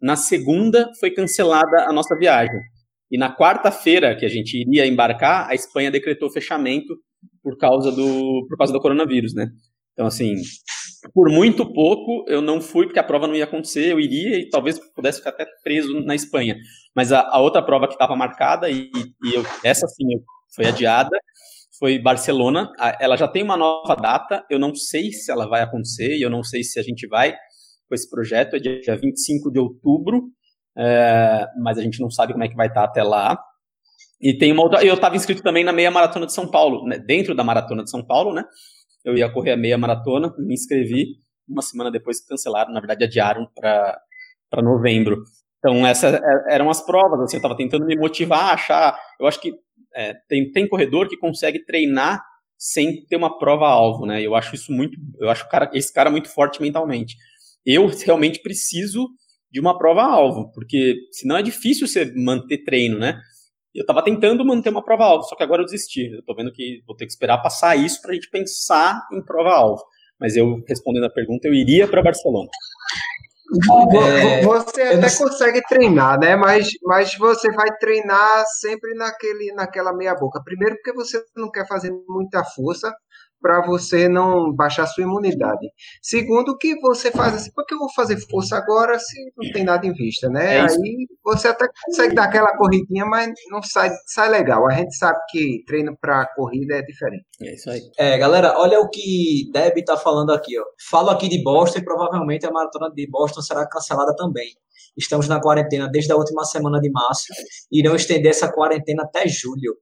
na segunda foi cancelada a nossa viagem. E na quarta-feira, que a gente iria embarcar, a Espanha decretou fechamento por causa do, por causa do coronavírus, né? Então, assim, por muito pouco eu não fui, porque a prova não ia acontecer, eu iria e talvez pudesse ficar até preso na Espanha. Mas a, a outra prova que estava marcada, e, e eu, essa sim foi adiada, foi Barcelona. Ela já tem uma nova data, eu não sei se ela vai acontecer, e eu não sei se a gente vai com esse projeto, é dia 25 de outubro, é, mas a gente não sabe como é que vai estar até lá. E tem uma outra. Eu estava inscrito também na meia maratona de São Paulo, né, dentro da maratona de São Paulo, né? Eu ia correr a meia maratona, me inscrevi. Uma semana depois cancelaram, na verdade adiaram para novembro. Então, essas é, eram as provas. Assim, eu estava tentando me motivar achar. Eu acho que é, tem, tem corredor que consegue treinar sem ter uma prova-alvo, né? Eu acho isso muito. Eu acho cara, esse cara muito forte mentalmente. Eu realmente preciso de uma prova-alvo, porque senão é difícil você manter treino, né? Eu estava tentando manter uma prova-alvo, só que agora eu desisti. Eu estou vendo que vou ter que esperar passar isso para a gente pensar em prova-alvo. Mas eu, respondendo a pergunta, eu iria para Barcelona. É, você até consegue treinar, né? Mas, mas você vai treinar sempre naquele, naquela meia boca. Primeiro, porque você não quer fazer muita força para você não baixar sua imunidade. Segundo, que você faz assim, porque eu vou fazer força agora se não tem nada em vista, né? É Aí você até consegue dar aquela corridinha, mas não sai, sai legal. A gente sabe que treino para corrida é diferente. É isso aí. É, galera, olha o que Deb tá falando aqui, ó. Falo aqui de Boston e provavelmente a maratona de Boston será cancelada também. Estamos na quarentena desde a última semana de março. Irão estender essa quarentena até julho.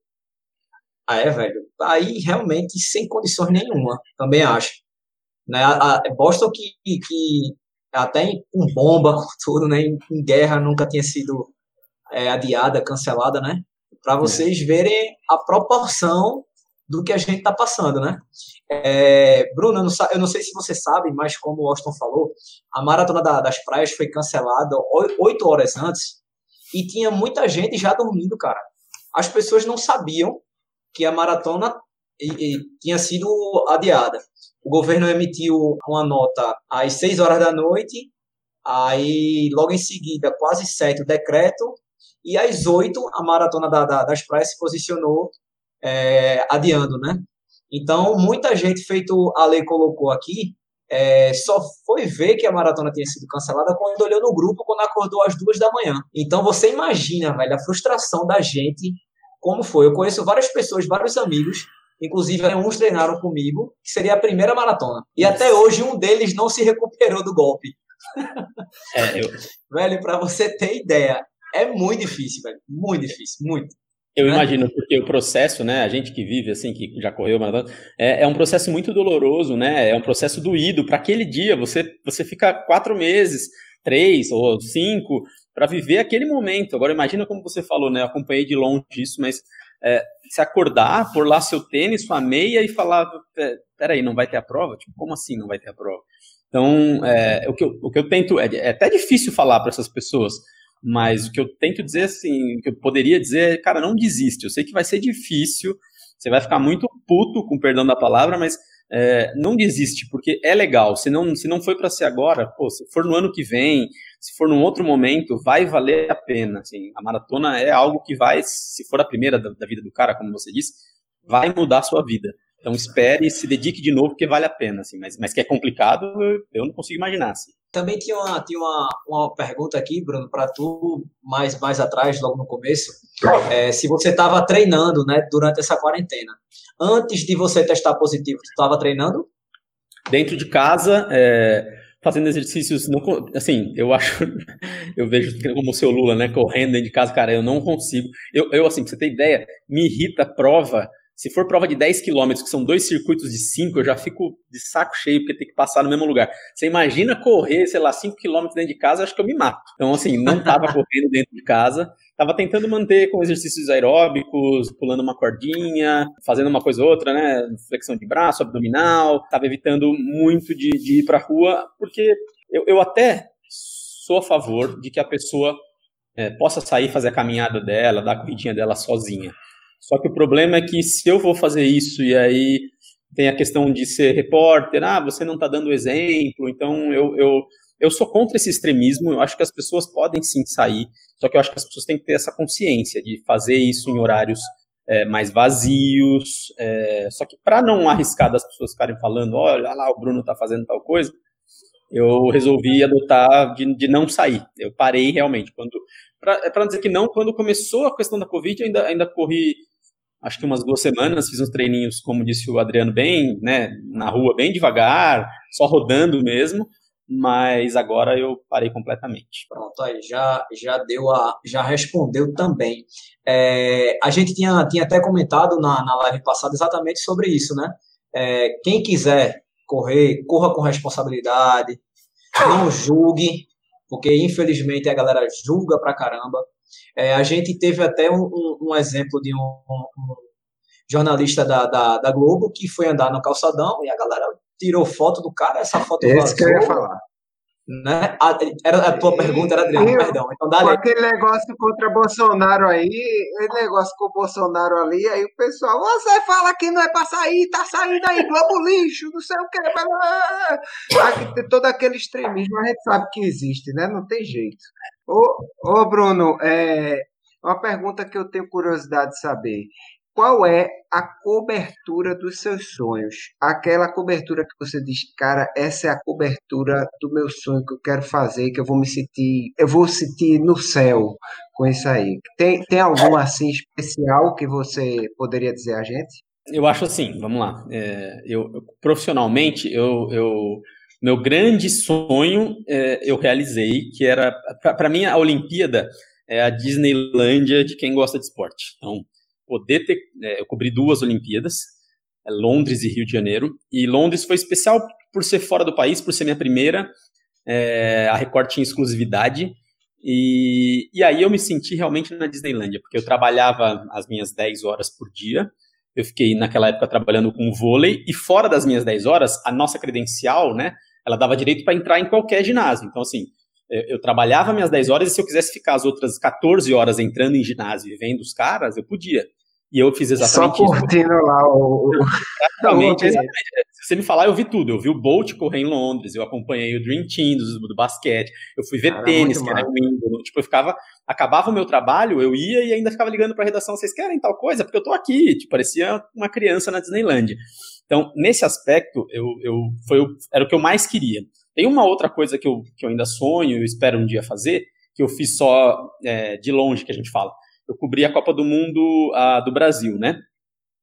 Ah, é, velho? Aí realmente sem condições nenhuma, também acho. Né? A, a Boston que, que até com bomba, com tudo, né? Em, em, guerra nunca tinha sido é, adiada, cancelada, né? Para é. vocês verem a proporção do que a gente está passando, né? É, Bruno, eu não, eu não, sei se você sabe, mas como o Austin falou, a Maratona da, das Praias foi cancelada oito horas antes e tinha muita gente já dormindo, cara. As pessoas não sabiam que a maratona e, e, tinha sido adiada. O governo emitiu uma nota às 6 horas da noite, aí logo em seguida, quase 7, o decreto, e às 8 a maratona da, da, das praias se posicionou é, adiando, né? Então, muita gente, feito a lei colocou aqui, é, só foi ver que a maratona tinha sido cancelada quando olhou no grupo, quando acordou às duas da manhã. Então você imagina, velho, a frustração da gente, como foi. Eu conheço várias pessoas, vários amigos, inclusive uns treinaram comigo, que seria a primeira maratona. E até hoje um deles não se recuperou do golpe. É, eu... velho, para você ter ideia, é muito difícil, velho. Muito difícil, muito. Eu né? imagino, porque o processo, né, a gente que vive assim, que já correu maratona, é, é um processo muito doloroso, né? É um processo doído. Para aquele dia, você, você fica quatro meses, três ou cinco, para viver aquele momento. Agora, imagina como você falou, né? Eu acompanhei de longe isso, mas é, se acordar, por lá seu tênis, sua meia e falar: peraí, não vai ter a prova? Tipo, como assim não vai ter a prova? Então, é, o, que eu, o que eu tento. É, é até difícil falar para essas pessoas mas o que eu tento dizer, assim, o que eu poderia dizer é, cara, não desiste. Eu sei que vai ser difícil, você vai ficar muito puto, com perdão da palavra, mas é, não desiste, porque é legal. Se não, se não foi para ser agora, pô, se for no ano que vem, se for num outro momento, vai valer a pena. Assim, a maratona é algo que vai, se for a primeira da, da vida do cara, como você disse, vai mudar a sua vida. Então espere e se dedique de novo, porque vale a pena, assim, mas, mas que é complicado, eu não consigo imaginar. Assim. Também tinha uma, tinha uma, uma pergunta aqui, Bruno, para tu, mais, mais atrás, logo no começo, é, se você estava treinando né, durante essa quarentena. Antes de você testar positivo, tu estava treinando? Dentro de casa, é, fazendo exercícios, não, assim, eu acho, eu vejo como o seu Lula, né, correndo dentro de casa, cara, eu não consigo. Eu, eu assim, pra você ter ideia, me irrita a prova se for prova de 10 km, que são dois circuitos de 5, eu já fico de saco cheio porque tem que passar no mesmo lugar. Você imagina correr, sei lá, 5 km dentro de casa, acho que eu me mato. Então, assim, não estava correndo dentro de casa. Estava tentando manter com exercícios aeróbicos, pulando uma cordinha, fazendo uma coisa ou outra, né? Flexão de braço, abdominal. Estava evitando muito de, de ir para a rua, porque eu, eu até sou a favor de que a pessoa é, possa sair fazer a caminhada dela, dar a corridinha dela sozinha. Só que o problema é que se eu vou fazer isso e aí tem a questão de ser repórter, ah, você não está dando exemplo, então eu, eu, eu sou contra esse extremismo, eu acho que as pessoas podem sim sair, só que eu acho que as pessoas têm que ter essa consciência de fazer isso em horários é, mais vazios, é, só que para não arriscar das pessoas ficarem falando, olha lá, o Bruno está fazendo tal coisa, eu resolvi adotar de, de não sair. Eu parei realmente. Quando Para dizer que não, quando começou a questão da Covid, ainda, ainda corri acho que umas duas semanas, fiz uns treininhos, como disse o Adriano, bem, né, na rua, bem devagar, só rodando mesmo, mas agora eu parei completamente. Pronto, aí já, já deu a, já respondeu também. É, a gente tinha, tinha até comentado na, na live passada exatamente sobre isso, né? É, quem quiser correr, corra com responsabilidade, não julgue, porque infelizmente a galera julga pra caramba. É, a gente teve até um, um, um exemplo de um, um jornalista da, da, da, Globo que foi andar no calçadão e a galera tirou foto do cara, essa foto Esse vazou, que eu ia falar. Né? A, era, a tua pergunta era, Adriano, eu, perdão. Então, dá aquele negócio contra Bolsonaro aí, aquele negócio com o Bolsonaro ali, aí o pessoal, você fala que não é pra sair, tá saindo aí, Globo lixo, não sei o que. Aqui todo aquele extremismo, a gente sabe que existe, né? Não tem jeito. Ô, ô Bruno, é, uma pergunta que eu tenho curiosidade de saber qual é a cobertura dos seus sonhos? Aquela cobertura que você diz, cara, essa é a cobertura do meu sonho que eu quero fazer, que eu vou me sentir, eu vou sentir no céu com isso aí. Tem, tem algum assim especial que você poderia dizer a gente? Eu acho assim, vamos lá. É, eu, profissionalmente, eu, eu meu grande sonho é, eu realizei, que era para mim a Olimpíada é a Disneylândia de quem gosta de esporte. Então poder ter. É, eu cobri duas Olimpíadas, é, Londres e Rio de Janeiro. E Londres foi especial por ser fora do país, por ser minha primeira. É, a Record tinha exclusividade. E, e aí eu me senti realmente na Disneylândia, porque eu trabalhava as minhas 10 horas por dia. Eu fiquei naquela época trabalhando com vôlei e fora das minhas 10 horas, a nossa credencial, né, ela dava direito para entrar em qualquer ginásio. Então assim, eu, eu, trabalhava minhas 10 horas e se eu quisesse ficar as outras 14 horas entrando em ginásio e vendo os caras, eu podia. E eu fiz exatamente Só curtindo isso. lá o. Exatamente, exatamente. Se você me falar, eu vi tudo. Eu vi o Bolt correr em Londres, eu acompanhei o Dream Team do, do basquete, eu fui ver Cara, tênis, que era o Wimbledon. Tipo, eu ficava. Acabava o meu trabalho, eu ia e ainda ficava ligando para a redação: vocês querem tal coisa? Porque eu tô aqui. Tipo, parecia uma criança na Disneyland. Então, nesse aspecto, eu, eu, foi, era o que eu mais queria. Tem uma outra coisa que eu, que eu ainda sonho e espero um dia fazer, que eu fiz só é, de longe, que a gente fala. Eu cobri a Copa do Mundo a, do Brasil, né?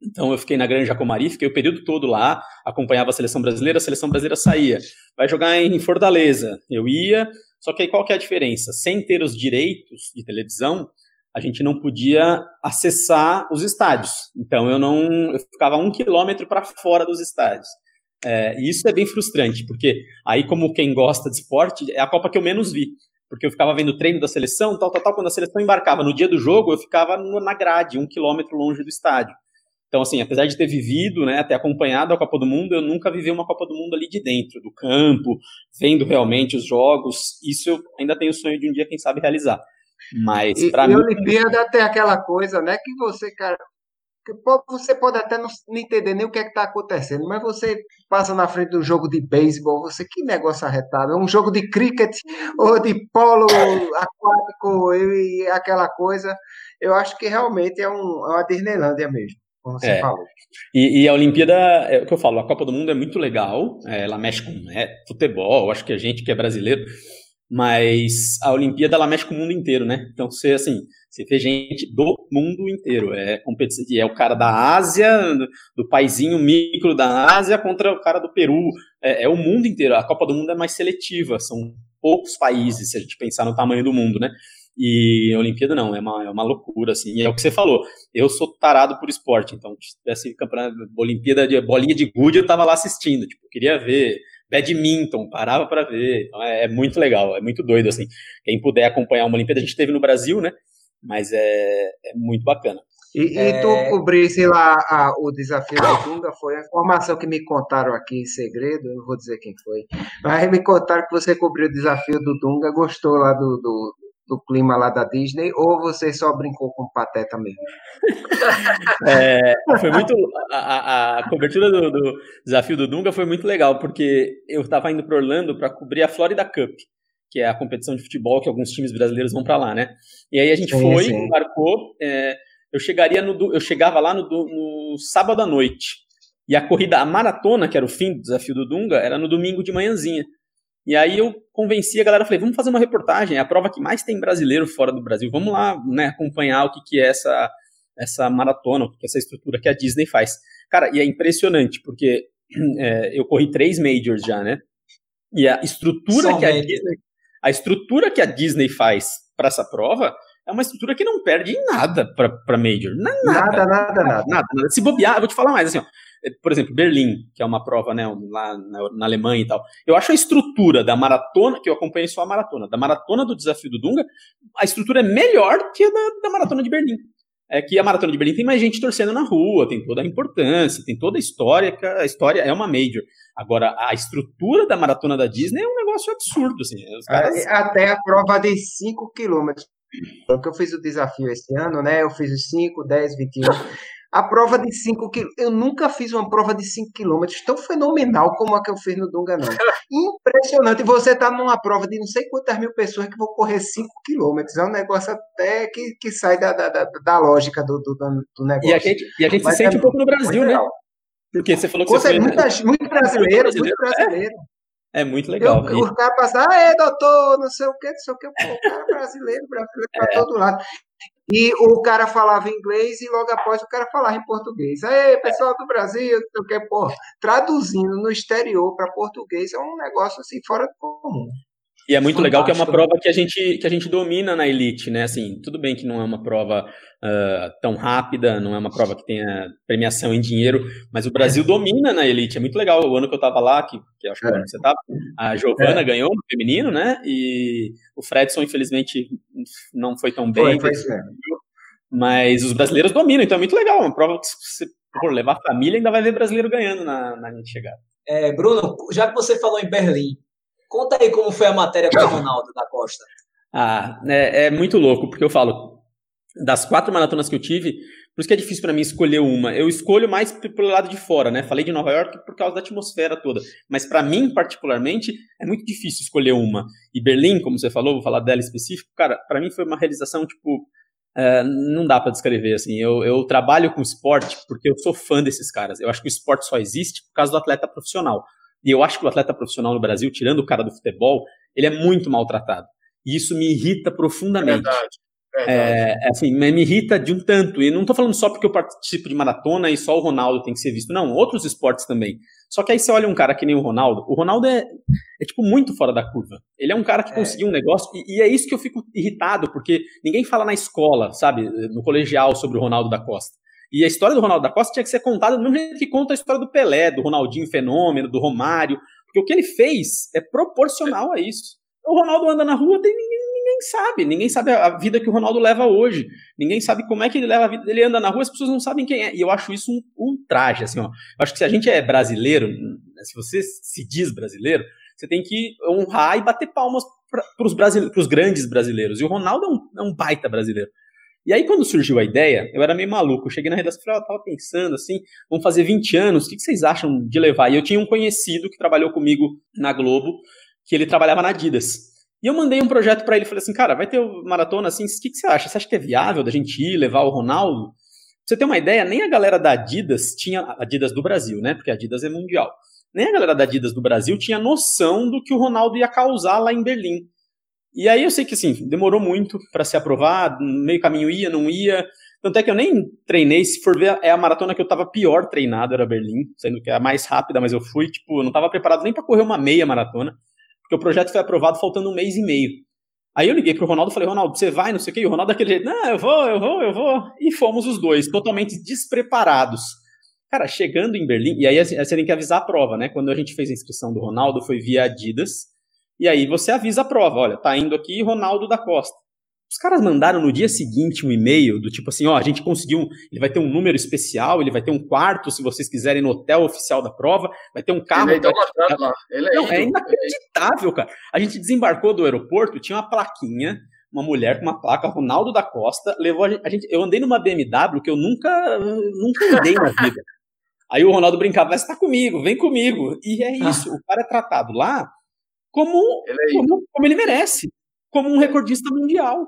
Então eu fiquei na Granja Comari, fiquei o período todo lá, acompanhava a seleção brasileira, a seleção brasileira saía. Vai jogar em Fortaleza. Eu ia, só que aí qual que é a diferença? Sem ter os direitos de televisão, a gente não podia acessar os estádios. Então eu não, eu ficava um quilômetro para fora dos estádios. É, e isso é bem frustrante, porque aí como quem gosta de esporte, é a Copa que eu menos vi. Porque eu ficava vendo o treino da seleção, tal, tal, tal. Quando a seleção embarcava no dia do jogo, eu ficava na grade, um quilômetro longe do estádio. Então, assim, apesar de ter vivido, né, ter acompanhado a Copa do Mundo, eu nunca vivi uma Copa do Mundo ali de dentro, do campo, vendo realmente os jogos. Isso eu ainda tenho o sonho de um dia, quem sabe, realizar. Mas, para mim. E Olimpíada tem aquela coisa, né, que você, cara. Que você pode até não, entender nem o que é está acontecendo, mas você passa na frente do jogo de beisebol, você que negócio arretado, é um jogo de cricket ou de polo aquático e aquela coisa. Eu acho que realmente é, um, é uma Disneylândia mesmo como você é. falou. E, e, a Olimpíada, é o que eu falo, a Copa do Mundo é muito legal, é, ela mexe com é, futebol, acho que a gente que é brasileiro, mas a Olimpíada ela mexe com o mundo inteiro, né? Então você assim, você vê gente do mundo inteiro, é competição, é o cara da Ásia, do, do paizinho micro da Ásia contra o cara do Peru, é, é o mundo inteiro. A Copa do Mundo é mais seletiva, são poucos países se a gente pensar no tamanho do mundo, né? E a Olimpíada não, é uma, é uma loucura, assim. E é o que você falou, eu sou tarado por esporte, então se tivesse campeonato, Olimpíada de bolinha de gude, eu tava lá assistindo, tipo, queria ver. Badminton, parava para ver. Então é, é, muito legal, é muito doido, assim. Quem puder acompanhar uma Olimpíada, a gente teve no Brasil, né? Mas é, é muito bacana. E, é... e tu cobrisse lá a, o desafio do Dunga, foi a informação que me contaram aqui em segredo, eu não vou dizer quem foi, mas me contaram que você cobriu o desafio do Dunga, gostou lá do, do, do clima lá da Disney, ou você só brincou com o Pateta mesmo? É, foi muito. A, a, a cobertura do, do, desafio do Dunga foi muito legal, porque eu estava indo para Orlando para cobrir a Florida Cup, que é a competição de futebol que alguns times brasileiros vão para lá, né? E aí a gente sim, foi, sim. embarcou. É, eu chegaria no, eu chegava lá no, no sábado à noite. E a corrida, a maratona, que era o fim do desafio do Dunga, era no domingo de manhãzinha. E aí eu convenci a galera, falei, vamos fazer uma reportagem, é a prova que mais tem brasileiro fora do Brasil, vamos lá né, acompanhar o que, que é essa, essa maratona, o que é essa estrutura que a Disney faz. Cara, e é impressionante, porque é, eu corri três majors já, né? E a estrutura que a Disney, a estrutura que a Disney faz para essa prova é uma estrutura que não perde em nada para major. Nada nada, nada, nada, nada. Se bobear, eu vou te falar mais assim, ó, por exemplo, Berlim, que é uma prova né, lá na, na, Alemanha e tal. Eu acho a estrutura da maratona, que eu acompanhei só a maratona, da maratona do desafio do Dunga, a estrutura é melhor que a da, da maratona de Berlim. É que a maratona de Berlim tem mais gente torcendo na rua, tem toda a importância, tem toda a história, a história é uma major. Agora, a estrutura da maratona da Disney é um negócio absurdo, assim. Caras... Até a prova de 5 quilômetros. Porque eu fiz o desafio esse ano, né? Eu fiz os 5, 10, 21. A prova de 5 quilômetros. Eu nunca fiz uma prova de 5 quilômetros tão fenomenal como a que eu fiz no Dunga, não. Impressionante. Você está numa prova de não sei quantas mil pessoas que vão correr 5 quilômetros. É um negócio até que, que sai da, da, da, lógica do, do, do, negócio. E a gente, e a gente se sente é um pouco no Brasil, né? Porque você falou que você, foi... Muita, muito brasileiro, muito brasileiro. É. é muito legal. Eu, o cara passa, ah, é, doutor, não sei o que, não sei o que. Pô, o cara é brasileiro, brasileiro para é. todo lado. E o cara falava inglês e logo após o cara falava em português. Aí, pessoal do Brasil, o que, pô, traduzindo no exterior para português é um negócio assim fora do comum. E é muito Fantástico. legal que é uma prova que a gente que a gente domina na elite, né? Assim, tudo bem que não é uma prova uh, tão rápida, não é uma prova que tenha premiação em dinheiro, mas o Brasil domina na elite. É muito legal. O ano que eu estava lá, que, que acho que é. você estava, a Giovana é. ganhou no feminino, né? E o Fredson, infelizmente, não foi tão bem. Foi, foi mas os brasileiros dominam, então é muito legal. Uma prova que se for levar a família, ainda vai ver brasileiro ganhando na, na chegada. É, Bruno, já que você falou em Berlim, Conta aí como foi a matéria com o Ronaldo da Costa. Ah, é, é, muito louco, porque eu falo, das quatro maratonas que eu tive, por isso que é difícil para mim escolher uma. Eu escolho mais pelo lado de fora, né? Falei de Nova York por causa da atmosfera toda. Mas para mim, particularmente, é muito difícil escolher uma. E Berlim, como você falou, vou falar dela específico, cara, para mim foi uma realização, tipo, é, não dá para descrever assim. Eu, eu trabalho com esporte porque eu sou fã desses caras. Eu acho que o esporte só existe por causa do atleta profissional. E eu acho que o atleta profissional no Brasil, tirando o cara do futebol, ele é muito maltratado. E isso me irrita profundamente. Verdade. É, assim, me irrita de um tanto. E não estou falando só porque eu participo de maratona e só o Ronaldo tem que ser visto. Não, outros esportes também. Só que aí você olha um cara que nem o Ronaldo. O Ronaldo é, é tipo, muito fora da curva. Ele é um cara que é. conseguiu um negócio. E, e, é isso que eu fico irritado, porque ninguém fala na escola, sabe, no colegial sobre o Ronaldo da Costa. E a história do Ronaldo da Costa tinha que ser contada do mesmo jeito que conta a história do Pelé, do Ronaldinho Fenômeno, do Romário. Porque o que ele fez é proporcional a isso. O Ronaldo anda na rua, tem ninguém ninguém sabe. Ninguém sabe a vida que o Ronaldo leva hoje. Ninguém sabe como é que ele leva a vida. Ele anda na rua, as pessoas não sabem quem é. E eu acho isso um, um traje, assim, ó. Acho que se a gente é brasileiro, se você se diz brasileiro, você tem que honrar e bater palmas para os brasile... grandes brasileiros. E o Ronaldo é um, é um, baita brasileiro. E aí, quando surgiu a ideia, eu era meio maluco. Eu cheguei na redação e falei, eu tava pensando assim, vamos fazer 20 anos, o que vocês acham de levar? E eu tinha um conhecido que trabalhou comigo na Globo, que ele trabalhava na Adidas. E eu mandei um projeto para ele, falei assim, cara, vai ter maratona assim, o que, que você acha? Você acha que é viável da gente ir, levar o Ronaldo? Pra você ter uma ideia, nem a galera da Adidas tinha, Adidas do Brasil, né, porque a Adidas é mundial, nem a galera da Adidas do Brasil tinha noção do que o Ronaldo ia causar lá em Berlim. E aí eu sei que, assim, demorou muito para ser aprovado, meio caminho ia, não ia, tanto é que eu nem treinei, se for ver, é a maratona que eu tava pior treinado, era Berlim, sendo que é a mais rápida, mas eu fui, tipo, eu não tava preparado nem para correr uma meia maratona porque o projeto foi aprovado faltando um mês e meio. Aí eu liguei pro Ronaldo e falei, Ronaldo, você vai, não sei o quê, e o Ronaldo daquele jeito, não, eu vou, eu vou, eu vou. E fomos os dois, totalmente despreparados. Cara, chegando em Berlim, e aí você tem que avisar a prova, né? Quando a gente fez a inscrição do Ronaldo, foi via Adidas, e aí você avisa a prova, olha, tá indo aqui Ronaldo da Costa. Os caras mandaram no dia seguinte um e-mail do tipo assim, ó, a gente conseguiu, ele vai ter um número especial, ele vai ter um quarto, se vocês quiserem, no hotel oficial da prova, vai ter um carro. Ele é, vai... lá. Ele é, Não, é inacreditável, cara. A gente desembarcou do aeroporto, tinha uma plaquinha, uma mulher com uma placa, Ronaldo da Costa, levou a gente, a gente eu andei numa BMW que eu nunca, nunca andei na vida. Aí o Ronaldo brincava, vai estar comigo, vem comigo. E é isso, o cara é tratado lá como ele, é como, como ele merece, como um recordista mundial.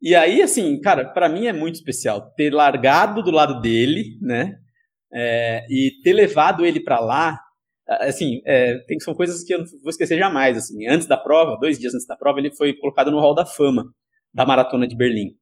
E aí, assim, cara, para mim é muito especial ter largado do lado dele, né? É, e ter levado ele para lá, assim, é, tem, são coisas que eu não vou esquecer jamais. Assim, antes da prova, dois dias antes da prova, ele foi colocado no Hall da Fama da Maratona de Berlim.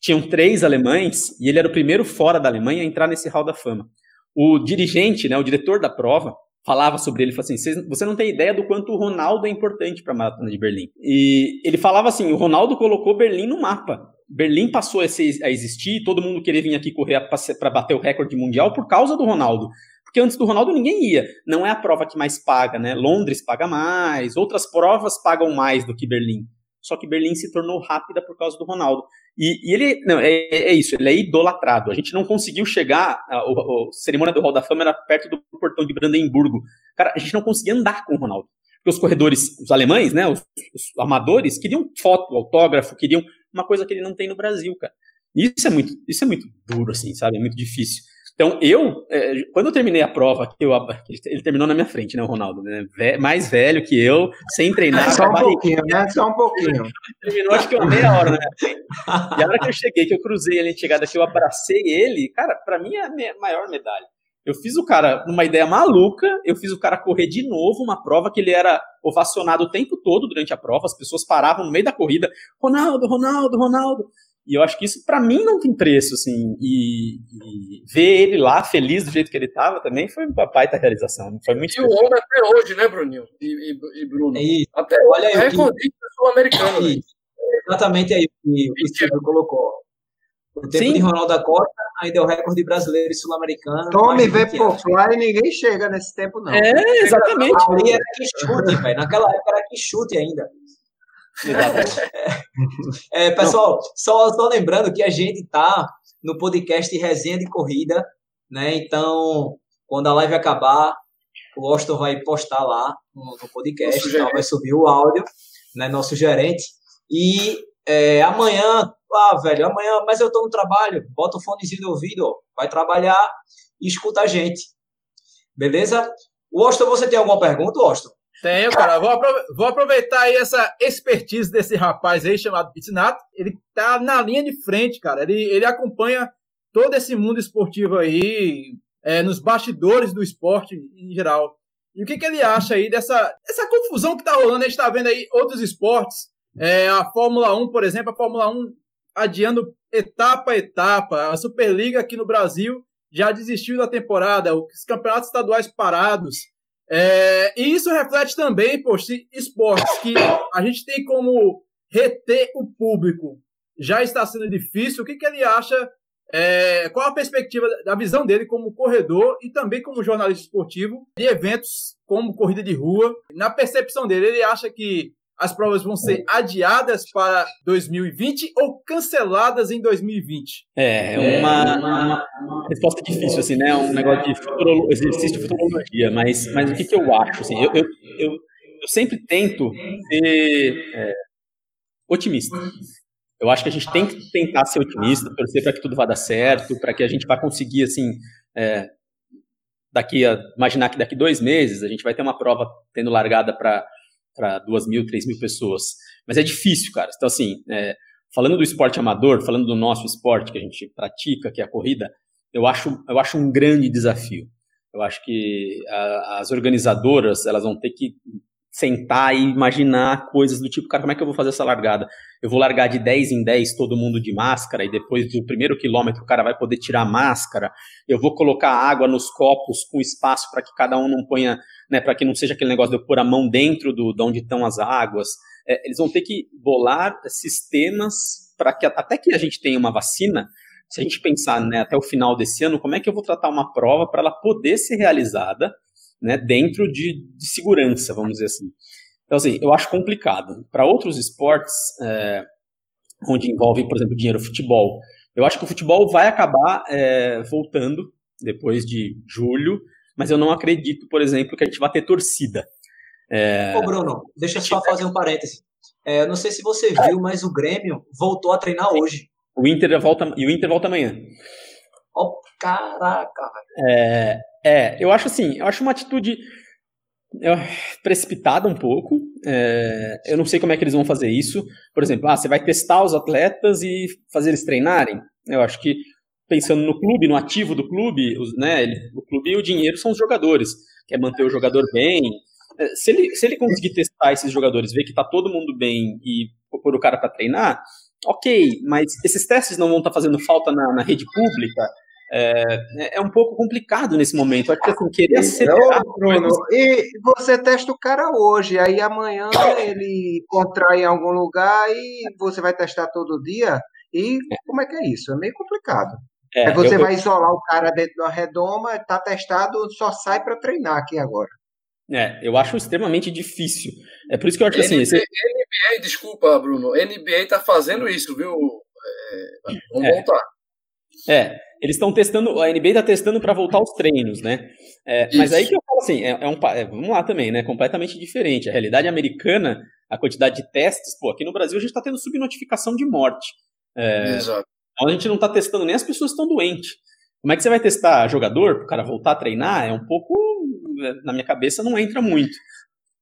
Tinham três alemães e ele era o primeiro fora da Alemanha a entrar nesse Hall da Fama. O dirigente, né, o diretor da prova, falava sobre ele, falou assim, você não tem ideia do quanto o Ronaldo é importante para a maratona de Berlim. E ele falava assim, o Ronaldo colocou Berlim no mapa. Berlim passou a, existir, todo mundo queria vir aqui correr para bater o recorde mundial por causa do Ronaldo. Porque antes do Ronaldo ninguém ia. Não é a prova que mais paga, né? Londres paga mais, outras provas pagam mais do que Berlim. Só que Berlim se tornou rápida por causa do Ronaldo. E, e ele, não, é, é, isso, ele é idolatrado. A gente não conseguiu chegar, a, a, a cerimônia do Hall da Fama era perto do portão de Brandemburgo. Cara, a gente não conseguia andar com o Ronaldo. Porque os corredores, os alemães, né, os, os amadores, queriam foto, autógrafo, queriam uma coisa que ele não tem no Brasil, cara. Isso é muito, isso é muito duro, assim, sabe? É muito difícil. Então, eu, é, quando eu terminei a prova, eu, ele terminou na minha frente, né, o Ronaldo, né? mais velho que eu, sem treinar. Só um pouquinho, né? Só um pouquinho. Terminou acho que uma meia hora frente. E a hora que eu cheguei, que eu cruzei ele, chegada que eu abracei ele, cara, para mim é a maior medalha. Eu fiz o cara, numa ideia maluca, eu fiz o cara correr de novo uma prova que ele era ovacionado o tempo todo durante a prova, as pessoas paravam no meio da corrida, Ronaldo, Ronaldo, Ronaldo. E eu acho que isso, para mim, não tem preço, assim. E, e, ver ele lá, feliz do jeito que ele estava, também foi uma baita realização. Foi muito E o homem até hoje, né, Bruninho? E, e, e Bruno? É até Olha aí, recordista sul-americano. Né? Exatamente aí o que o Silvio colocou. O tempo Sim. de Ronaldo da Costa ainda é o recorde brasileiro e sul-americano. Tome vê por fly, ninguém chega nesse tempo, não. É, exatamente. Ali era que chute, velho. Naquela época era que chute ainda. É, pessoal, só, só lembrando que a gente está no podcast Resenha de Corrida, né? Então, quando a live acabar, o Austin vai postar lá no, no podcast, então vai subir o áudio, né? Nosso gerente. E é, amanhã, ah, velho, amanhã, mas eu estou no trabalho, bota o fonezinho no ouvido, ó, vai trabalhar e escuta a gente. Beleza? O Austin, você tem alguma pergunta, Austin? Tenho, cara. Vou, vou, aproveitar aí essa expertise desse rapaz aí chamado Pitinato. Ele tá na linha de frente, cara. Ele, ele acompanha todo esse mundo esportivo aí, é, nos bastidores do esporte em geral. E o que, que ele acha aí dessa, dessa confusão que tá rolando? A gente tá vendo aí outros esportes, é, a Fórmula 1, por exemplo, a Fórmula 1 adiando etapa a etapa. A Superliga aqui no Brasil já desistiu da temporada, os campeonatos estaduais parados. É, e isso reflete também, por esportes que a gente tem como reter o público já está sendo difícil. O que, que ele acha? É, qual a perspectiva da visão dele como corredor e também como jornalista esportivo de eventos como corrida de rua? Na percepção dele, ele acha que as provas vão ser adiadas para 2020 ou canceladas em 2020? É, é uma, uma, uma resposta difícil, assim, né? Um negócio de futuro, exercício de futurologia, mas, mas o que, que eu acho? Assim, eu, eu, eu, eu sempre tento ser é, otimista. Eu acho que a gente tem que tentar ser otimista, torcer para que tudo vá dar certo, para que a gente vá conseguir, assim, é, daqui a, imaginar que daqui dois meses a gente vai ter uma prova tendo largada para para duas mil, três mil pessoas. Mas é difícil, cara. Então, assim, é, falando do esporte amador, falando do nosso esporte que a gente pratica, que é a corrida, eu acho, eu acho um grande desafio. Eu acho que a, as organizadoras elas vão ter que sentar e imaginar coisas do tipo, cara, como é que eu vou fazer essa largada? Eu vou largar de 10 em 10 todo mundo de máscara e depois do primeiro quilômetro o cara vai poder tirar a máscara. Eu vou colocar água nos copos com espaço para que cada um não ponha, né, para que não seja aquele negócio de eu pôr a mão dentro do, de onde estão as águas. É, eles vão ter que bolar sistemas para que até que a gente tenha uma vacina, se a gente pensar né, até o final desse ano, como é que eu vou tratar uma prova para ela poder ser realizada né, dentro de, de, segurança, vamos dizer assim. Então, assim, eu acho complicado. Para outros esportes, é, onde envolve, por exemplo, dinheiro, futebol, eu acho que o futebol vai acabar é, voltando depois de julho, mas eu não acredito, por exemplo, que a gente vai ter torcida. É... Ô, Bruno, deixa eu só fazer um parêntese. É, não sei se você viu, mas o Grêmio voltou a treinar hoje. O Inter volta, e o Inter volta amanhã. Oh, caraca, é, é, eu acho assim, eu acho uma atitude precipitada um pouco. É, eu não sei como é que eles vão fazer isso. Por exemplo, ah, você vai testar os atletas e fazer eles treinarem. Eu acho que pensando no clube, no ativo do clube, os, né, o clube e o dinheiro são os jogadores. Quer manter o jogador bem. É, se ele, se ele conseguir testar esses jogadores, ver que está todo mundo bem e pôr o cara para treinar, ok, mas esses testes não vão estar tá fazendo falta na, na rede pública, é, é um pouco complicado nesse momento. Acho que assim, querer acelerar. Bruno, e você testa o cara hoje, aí amanhã ele contrai em algum lugar e você vai testar todo dia. E como é que é isso? É meio complicado. É, aí você eu, vai isolar o cara dentro da redoma, tá testado, só sai para treinar aqui agora. É, eu acho extremamente difícil. É por isso que eu acho que assim. NBA, esse... NBA, desculpa, Bruno, NBA tá fazendo isso, viu? É, vamos é. voltar. É, eles estão testando, a NBA está testando para voltar aos treinos, né? É, mas aí que eu falo assim, é, é um, é, vamos lá também, né? Completamente diferente. A realidade americana, a quantidade de testes, pô, aqui no Brasil a gente está tendo subnotificação de morte. É, Exato. Então a gente não está testando nem as pessoas estão doentes. Como é que você vai testar jogador para o cara voltar a treinar? É um pouco, na minha cabeça, não entra muito.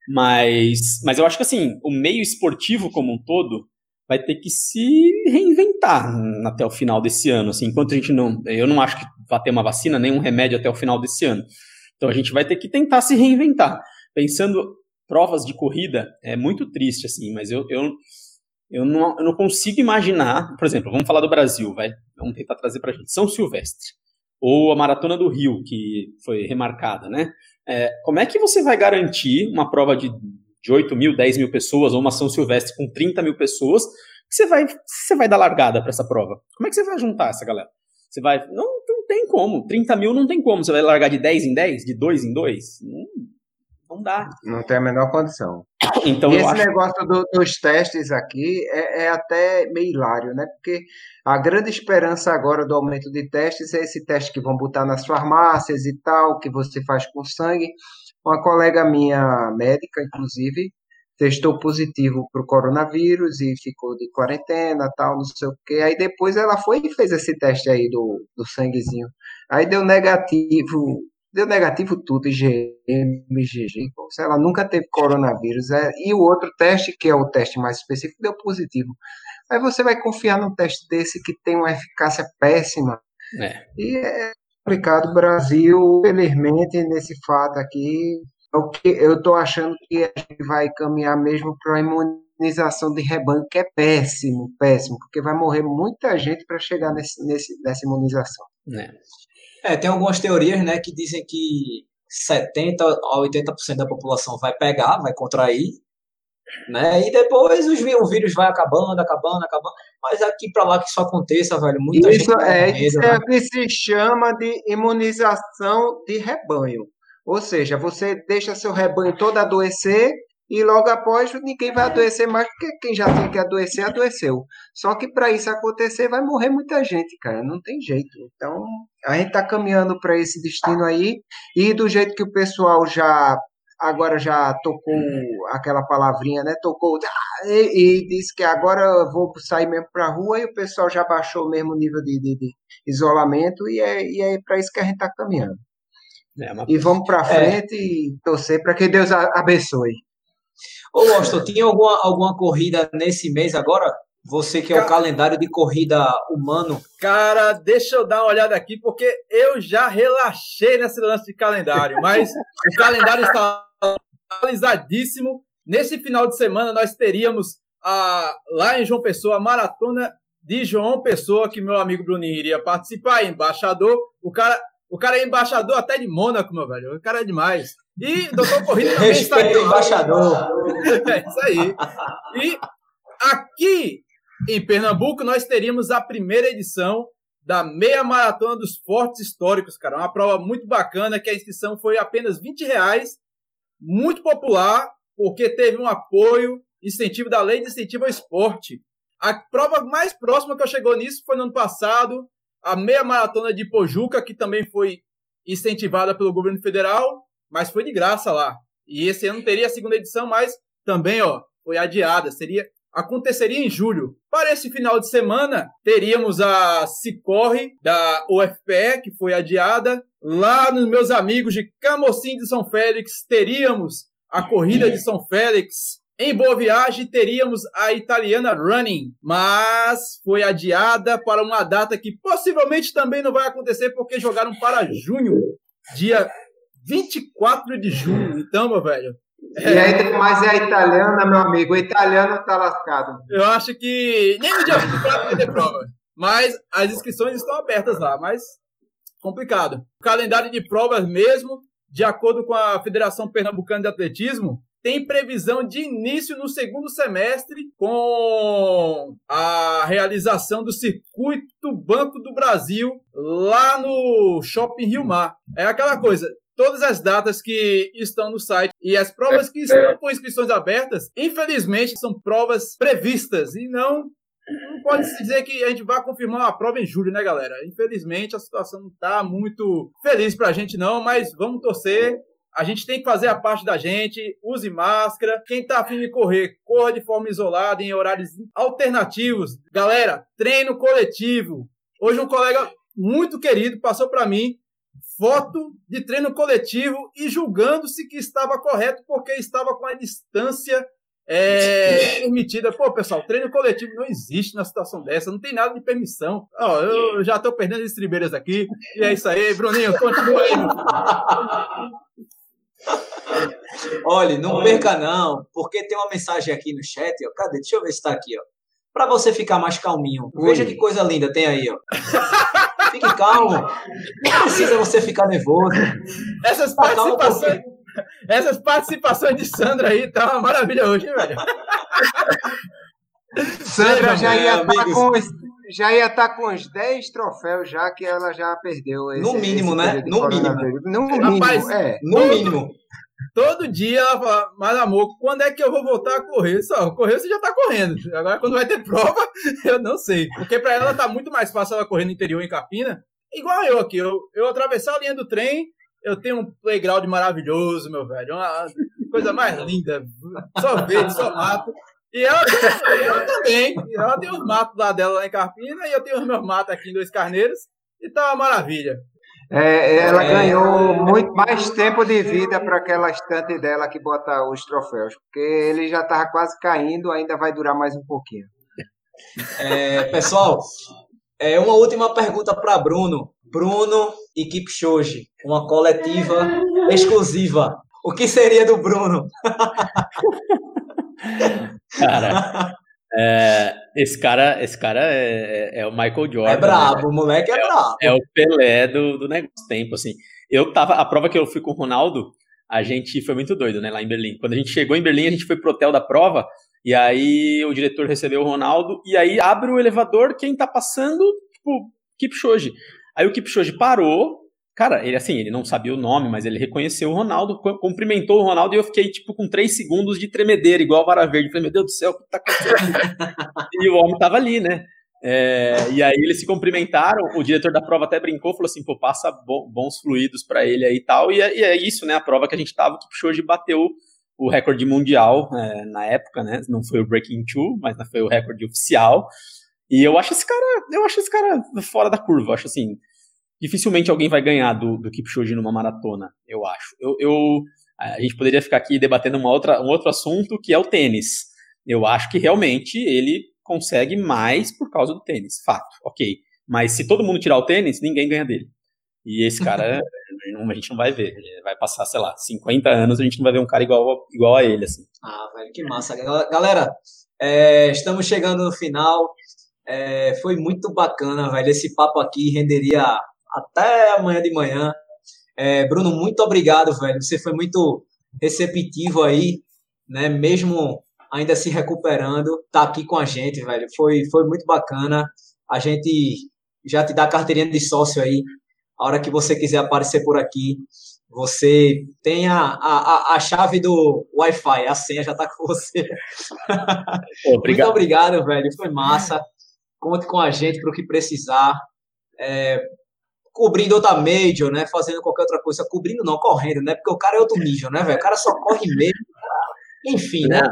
Mas, mas eu acho que assim, o meio esportivo como um todo vai ter que se reinventar até o final desse ano. Assim, enquanto a gente não. Eu não acho que vai ter uma vacina, nem um remédio até o final desse ano. Então a gente vai ter que tentar se reinventar. Pensando provas de corrida, é muito triste, assim, mas eu, eu, eu, não, eu não consigo imaginar. Por exemplo, vamos falar do Brasil, vai, vamos tentar trazer para a gente. São Silvestre. Ou a Maratona do Rio, que foi remarcada, né? É, como é que você vai garantir uma prova de de 8 mil, 10 mil pessoas, ou uma São Silvestre com 30 mil pessoas, você vai, você vai dar largada para essa prova? Como é que você vai juntar essa galera? Você vai. Não, não tem como. 30 mil não tem como. Você vai largar de 10 em 10, de 2 em 2? Não, não dá. Não tem a menor condição. Então, e esse acho... negócio do, dos testes aqui é, é, até meio hilário, né? Porque a grande esperança agora do aumento de testes é esse teste que vão botar nas farmácias e tal, que você faz com sangue. Uma colega minha, médica, inclusive, testou positivo para o coronavírus e ficou de quarentena, tal, não sei o quê. Aí depois ela foi e fez esse teste aí do, do sanguezinho. Aí deu negativo deu negativo tudo, IgM, IgG, como se ela nunca teve coronavírus. É, e o outro teste, que é o teste mais específico, deu positivo. Aí você vai confiar num teste desse que tem uma eficácia péssima. É. E é complicado. O Brasil, felizmente, nesse fato aqui, é o que eu estou achando que a gente vai caminhar mesmo para a imunização de rebanho, que é péssimo, péssimo, porque vai morrer muita gente para chegar nesse, nesse, nessa imunização. É. É, tem algumas teorias, né, que dizem que 70 a 80% da população vai pegar, vai contrair, né, e depois os, o vírus vai acabando, acabando, acabando, mas aqui pra lá que isso aconteça, velho, muita Isso gente é, morrer, isso né? é o que se chama de imunização de rebanho. Ou seja, você deixa seu rebanho todo adoecer e logo após ninguém vai adoecer mais, porque quem já tem que adoecer, adoeceu. Só que para isso acontecer, vai morrer muita gente, cara. Não tem jeito. Então, a gente está caminhando para esse destino aí. E do jeito que o pessoal já agora já tocou aquela palavrinha, né? Tocou ah, e, e disse que agora eu vou sair mesmo para a rua e o pessoal já baixou o mesmo nível de, de, de isolamento e é, e é para isso que a gente está caminhando. É uma- E vamos para frente e torcer para que Deus abençoe. Ô, Austin, tinha alguma, alguma corrida nesse mês agora? Você que é o Ca- calendário de corrida humano. Cara, deixa eu dar uma olhada aqui, porque eu já relaxei nesse lance de calendário, mas o calendário está atualizadíssimo. Nesse final de semana, nós teríamos a, lá em João Pessoa a maratona de João Pessoa, que meu amigo Bruninho iria participar, embaixador. O cara, o cara é embaixador até de Mônaco, meu velho. O cara é demais. E Doutor Corrida também está ao embaixador. é isso aí. E aqui em Pernambuco nós teríamos a primeira edição da meia maratona dos fortes históricos, cara. Uma prova muito bacana que a inscrição foi apenas 20 reais, muito popular, porque teve um apoio, incentivo da lei de incentivo ao esporte. A prova mais próxima que eu chegou nisso foi no ano passado, a meia maratona de Pojuca, que também foi incentivada pelo governo federal, mas foi de graça lá. E esse ano teria a segunda edição, mas também, ó, foi adiada. Seria aconteceria em julho. Para esse final de semana, teríamos a Cicorre da UFPE, que foi adiada. Lá nos meus amigos de Camocim de São Félix, teríamos a corrida de São Félix. Em Boa Viagem, teríamos a italiana Running, mas foi adiada para uma data que possivelmente também não vai acontecer, porque jogaram para junho, dia 24 de junho. Então, meu velho, E aí tem mais é a italiana, meu amigo. O italiano tá lascado. Eu acho que nem no dia 24 vai ter prova. Mas as inscrições estão abertas lá, mas complicado. O calendário de provas mesmo, de acordo com a Federação Pernambucana de Atletismo, tem previsão de início no segundo semestre com a realização do circuito Banco do Brasil lá no Shopping Rio Mar. É aquela coisa, todas as datas que estão no site e as provas que estão com inscrições abertas, infelizmente, são provas previstas e não. Não pode se dizer que a gente vai confirmar uma prova em julho, né, galera? Infelizmente, a situação não está muito feliz pra gente, não, mas vamos torcer. A gente tem que fazer a parte da gente, use máscara. Quem tá afim de correr, corra de forma isolada, em horários alternativos. Galera, treino coletivo. Hoje um colega muito querido passou para mim foto de treino coletivo e julgando-se que estava correto porque estava com a distância é, permitida. Pô, pessoal, treino coletivo não existe na situação dessa, não tem nada de permissão. Ó, eu já tô perdendo as estribeiras aqui. E é isso aí, Bruninho, continua aí. Olha, não perca não, porque tem uma mensagem aqui no chat, ó. Cadê? Deixa eu ver se tá aqui, ó. Pra você ficar mais calminho. Veja que coisa linda tem aí, ó. Fique calmo. Não precisa você ficar nervoso. Essas Tá um participações, pouquinho. essas participações de Sandra aí tá uma maravilha hoje, hein, velho? Sandra já meu ia estar amigo. com os, já ia estar com uns 10 troféus já que ela já perdeu. esse- No mínimo, esse né? No mínimo. No mínimo, Rapaz, é. No mínimo. Todo dia ela fala, mas amor, quando é que eu vou voltar a correr? Só, correr você já tá correndo. Agora quando vai ter prova, eu não sei. Porque pra ela tá muito mais fácil ela correr no interior em Campina. Igual eu aqui, eu, eu atravessar a linha do trem, eu tenho um playground maravilhoso, meu velho. Uma coisa mais linda. Só verde, só mato. E ela, ela também. Ela tem os matos lá dela lá em Carpina e eu tenho os meus matos aqui em Dois Carneiros. E tá uma maravilha. É, ela é... ganhou muito mais tempo de vida para aquela estante dela que bota os troféus, porque ele já estava quase caindo, ainda vai durar mais um pouquinho. É, pessoal, é uma última pergunta para Bruno. Bruno e Kipchoge, uma coletiva exclusiva. O que seria do Bruno? Cara, é, esse cara, esse cara é, é, é o Michael Jordan. É brabo, né? o moleque é, é brabo. É o Pelé do, do negócio tempo, assim. Eu tava, a prova que eu fui com o Ronaldo, a gente foi muito doido, né, lá em Berlim. Quando a gente chegou em Berlim, a gente foi pro hotel da prova, e aí o diretor recebeu o Ronaldo, e aí abre o elevador, quem tá passando, tipo, Kipchoge. Aí o Kipchoge parou, Cara, ele assim, ele não sabia o nome, mas ele reconheceu o Ronaldo, cumprimentou o Ronaldo e eu fiquei, tipo, com três segundos de tremedeira, igual a Vara Verde. Falei, meu Deus do céu, o que tá acontecendo? e o homem tava ali, né? É, e aí eles se cumprimentaram, o diretor da prova até brincou, falou assim, pô, passa bons fluidos para ele aí e tal, e é, e é, isso, né, a prova que a gente tava, que o bateu o recorde mundial é, na época, né, não foi o Breaking Two, mas foi o recorde oficial, e eu acho esse cara, eu acho esse cara fora da curva, acho assim, dificilmente alguém vai ganhar do, do Kipchoge numa maratona, eu acho. Eu, eu, a gente poderia ficar aqui debatendo uma outra, um outro assunto que é o tênis. Eu acho que realmente ele consegue mais por causa do tênis, fato, ok. Mas se todo mundo tirar o tênis, ninguém ganha dele. E esse cara, a gente não vai ver. Vai passar, sei lá, 50 anos, a gente não vai ver um cara igual, igual a ele, assim. Ah, velho, que massa. Galera, é, estamos chegando no final. É, foi muito bacana, velho. Esse papo aqui renderia até amanhã de manhã. É, Bruno, muito obrigado, velho. Você foi muito receptivo aí, né? Mesmo ainda se recuperando, tá aqui com a gente, velho. Foi, foi muito bacana. A gente já te dá a carteirinha de sócio aí. A hora que você quiser aparecer por aqui, você tem a, a, a chave do Wi-Fi, a senha já tá com você. Obrigado. Muito obrigado, velho. Foi massa. Conte com a gente para o que precisar. É, cobrindo outra major, né? Fazendo qualquer outra coisa. Cobrindo não, correndo, né? Porque o cara é outro nível, né, velho? O cara só corre mesmo. Enfim, né?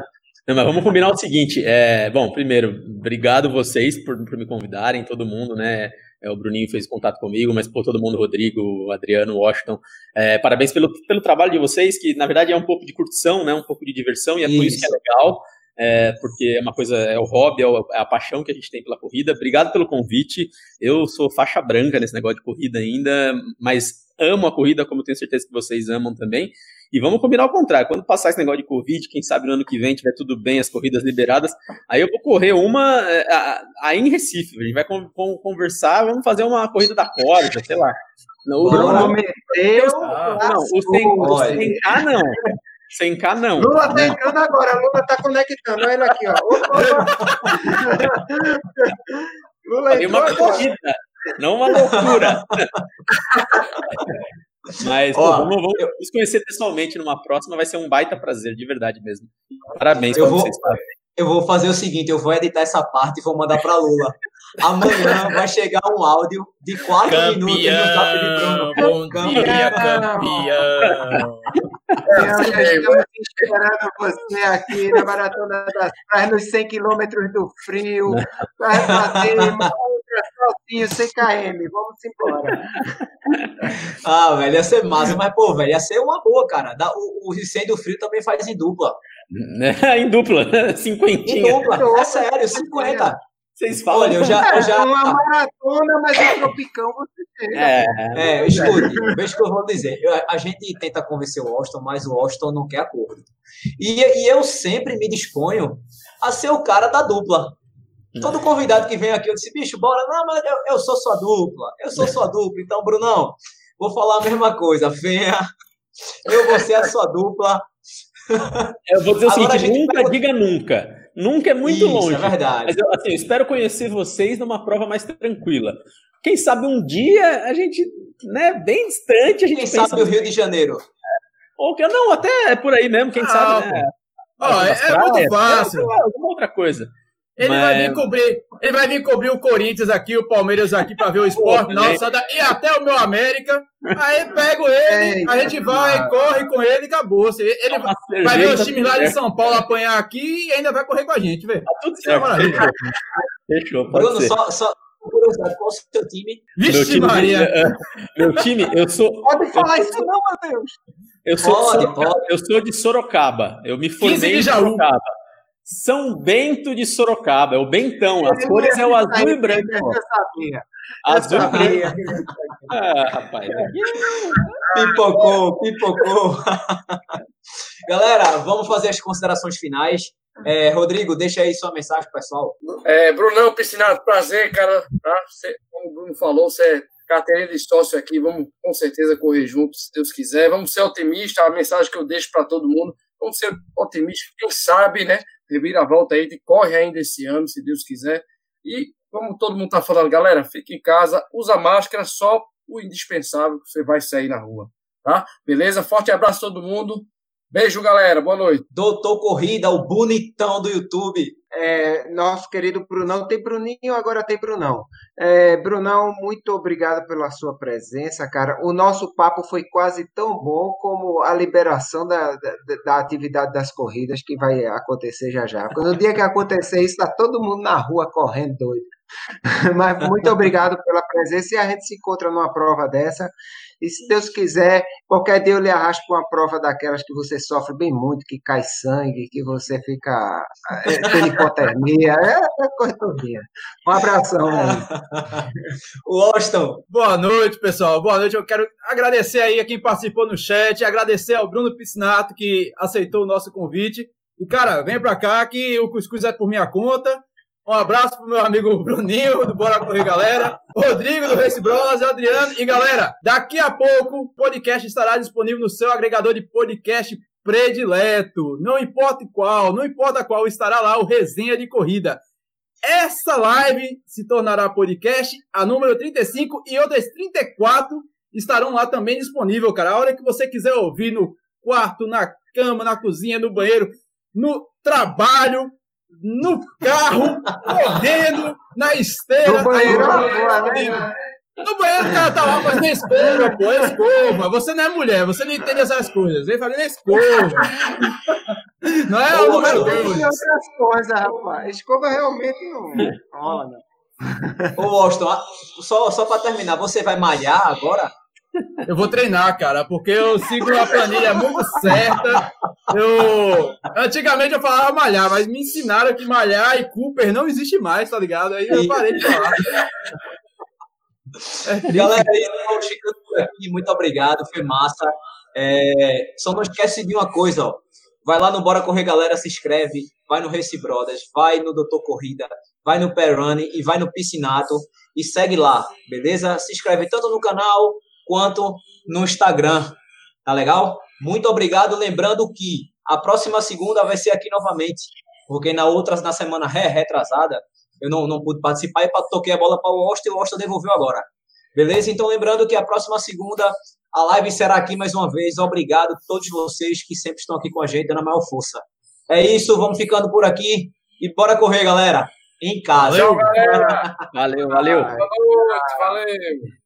Não, mas vamos combinar o seguinte. É, bom, primeiro, obrigado vocês por, por me convidarem, todo mundo, né? É, o Bruninho fez contato comigo, mas por todo mundo, Rodrigo, Adriano, Washington. É, parabéns pelo, pelo trabalho de vocês, que na verdade é um pouco de curtição, né? Um pouco de diversão, e é isso. por isso que é legal é, porque é uma coisa, é o hobby, é, é, a paixão que a gente tem pela corrida. Obrigado pelo convite. Eu sou faixa branca nesse negócio de corrida ainda, mas amo a corrida, como tenho certeza que vocês amam também. E vamos combinar ao contrário. Quando passar esse negócio de Covid, quem sabe no ano que vem tiver tudo bem, as corridas liberadas, aí eu vou correr uma é, aí em Recife. A gente vai conversar, vamos fazer uma corrida da corda, sei lá. Não, não, não, o 100K não. 100k não. Lula tá entrando agora, Lula tá conectando. Olha ele aqui, ó. Lula Tem uma corrida, não uma loucura. Mas Ó, pô, vamos, vamos eu... nos conhecer pessoalmente numa próxima, vai ser um baita prazer, de verdade mesmo. Parabéns eu vou, vocês fazem. Eu vou fazer o seguinte, eu vou editar essa parte e vou mandar para Lula. Amanhã vai chegar um áudio de 4 minutos no Zap de Bruno. Bom campeão. dia, campeão. Estamos esperando você aqui na Maratona das Praias, nos 100 quilômetros do frio. Vai fazer uma outra sozinho, 100 km. Vamos embora. Ah, velho, ia ser massa. Mas, pô, velho, ia ser uma boa, cara. O, o 100 do frio também faz em dupla. em dupla, cinquentinha. Em dupla, é sério, 50. Vocês falam. Olha, eu já. Eu já... É uma maratona, mas é tropicão você tem. É, é escute, veja o que eu vou dizer. Eu, a gente tenta convencer o Austin, mas o Austin não quer acordo. E, e eu sempre me disponho a ser o cara da dupla. Todo convidado que vem aqui, eu disse, bicho, bora. Não, mas eu, eu sou sua dupla. Eu sou sua dupla. Então, Brunão, vou falar a mesma coisa. Venha, eu vou ser a sua dupla. Eu vou dizer o seguinte, nunca diga nunca. Nunca é muito Isso, longe. É verdade. Mas eu, assim, eu espero conhecer vocês numa prova mais tranquila. Quem sabe um dia a gente, né, bem distante, a gente Quem sabe o Rio de Janeiro. Ou que não, até é por aí mesmo, quem ah, sabe, né? Ó, é, é muito fácil. Alguma outra coisa. Ele Mas... vai vir cobrir, ele vai vir cobrir o Corinthians aqui, o Palmeiras aqui para ver o esporte, nossa, e até o meu América. Aí pego ele, a gente vai, corre com ele e acabou. Ele vai, vai ver os times lá de São Paulo apanhar aqui e ainda vai correr com a gente, velho. Tá tudo certo. Fechou, Bruno, só, só, curiosidade, qual é o seu time? Vixe, Meu time, Maria! é, meu time, eu sou. Pode falar isso não, meu Deus. Eu sou, de Pode, Sorocaba, pode. eu sou de Sorocaba. Eu me 15 formei de em. Sorocaba. São Bento de Sorocaba, é o Bentão. As cores é o azul e branco. sabia. Azul e branco. Ah, rapaz. Pipocou, pipocou. Galera, vamos fazer as considerações finais. É, Rodrigo, deixa aí sua mensagem, pessoal. É, Brunão, Piscinato, prazer, cara. Tá? Cê, como o Bruno falou, você é carteirinha de sócio aqui. Vamos com certeza correr juntos, se Deus quiser. Vamos ser otimistas. A mensagem que eu deixo para todo mundo. Vamos ser otimistas. Quem sabe, né? Reviravolta aí, corre ainda esse ano, se Deus quiser. E como todo mundo tá falando, galera, fique em casa, usa máscara, só o indispensável que você vai sair na rua. Tá? Beleza? Forte abraço a todo mundo. Beijo, galera. Boa noite. Doutor Corrida, o bonitão do YouTube. É, nosso querido Brunão, tem Bruninho, agora tem Brunão. É, Brunão, muito obrigado pela sua presença, cara. O nosso papo foi quase tão bom como a liberação da, da, da atividade das corridas que vai acontecer já já. No dia que acontecer isso, está todo mundo na rua correndo doido. Mas muito obrigado pela presença e a gente se encontra numa prova dessa. E se Deus quiser, qualquer dia eu lhe arrasto uma prova daquelas que você sofre bem muito, que cai sangue, que você fica é, tendo hipotermia, é, é coisa todinha. Um abração. O Austin. Boa noite, pessoal. Boa noite. Eu quero agradecer aí a quem participou no chat, agradecer ao Bruno Piscinato que aceitou o nosso convite. E, cara, vem pra cá que o Cuscuz é por minha conta. Um abraço pro meu amigo Bruninho, do Bora Correr Galera, Rodrigo, do Race Bros, Adriano. E, galera, daqui a pouco o podcast estará disponível no seu agregador de podcast predileto. Não importa qual, não importa qual, estará lá o Resenha de Corrida. Essa live se tornará podcast, a número 35 e outras 34 estarão lá também disponível, cara. A hora que você quiser ouvir no quarto, na cama, na cozinha, no banheiro, no trabalho, no carro, correndo, na esteira. No banheiro, Tá? No banheiro o cara tá lá fazendo escova, pô, escova. Você não é mulher, você não entende essas coisas. Vem fazendo escova. Não é o número meu Deus. dois. Outras coisas, rapaz. Escova realmente não rola, não. Ô, Austin, só, só para terminar, você vai malhar agora? Eu vou treinar, cara, porque eu sigo uma planilha muito certa. Eu antigamente eu falava malhar, mas me ensinaram que malhar e Cooper não existe mais, tá ligado? Aí eu parei de falar. É. Galera, eu chegando por aqui, muito obrigado, foi massa. É, só não esquece de uma coisa, ó. Vai lá no Bora Correr Galera, se inscreve, vai no Race Brothers, vai no Doutor Corrida, vai no Perrunning e vai no Piscinato e segue lá, beleza? Se inscreve tanto no canal quanto no Instagram, tá legal? Muito obrigado, lembrando que a próxima segunda vai ser aqui novamente, porque na outra, na semana ré, retrasada, eu não, não pude participar e toquei a bola para o Austin e o Austin devolveu agora. Beleza? Então, lembrando que a próxima segunda a live será aqui mais uma vez. Obrigado a todos vocês que sempre estão aqui com a gente, dando a maior força. É isso, vamos ficando por aqui e bora correr, galera. Em casa. Tchau, galera. Valeu, valeu. Boa noite. Valeu.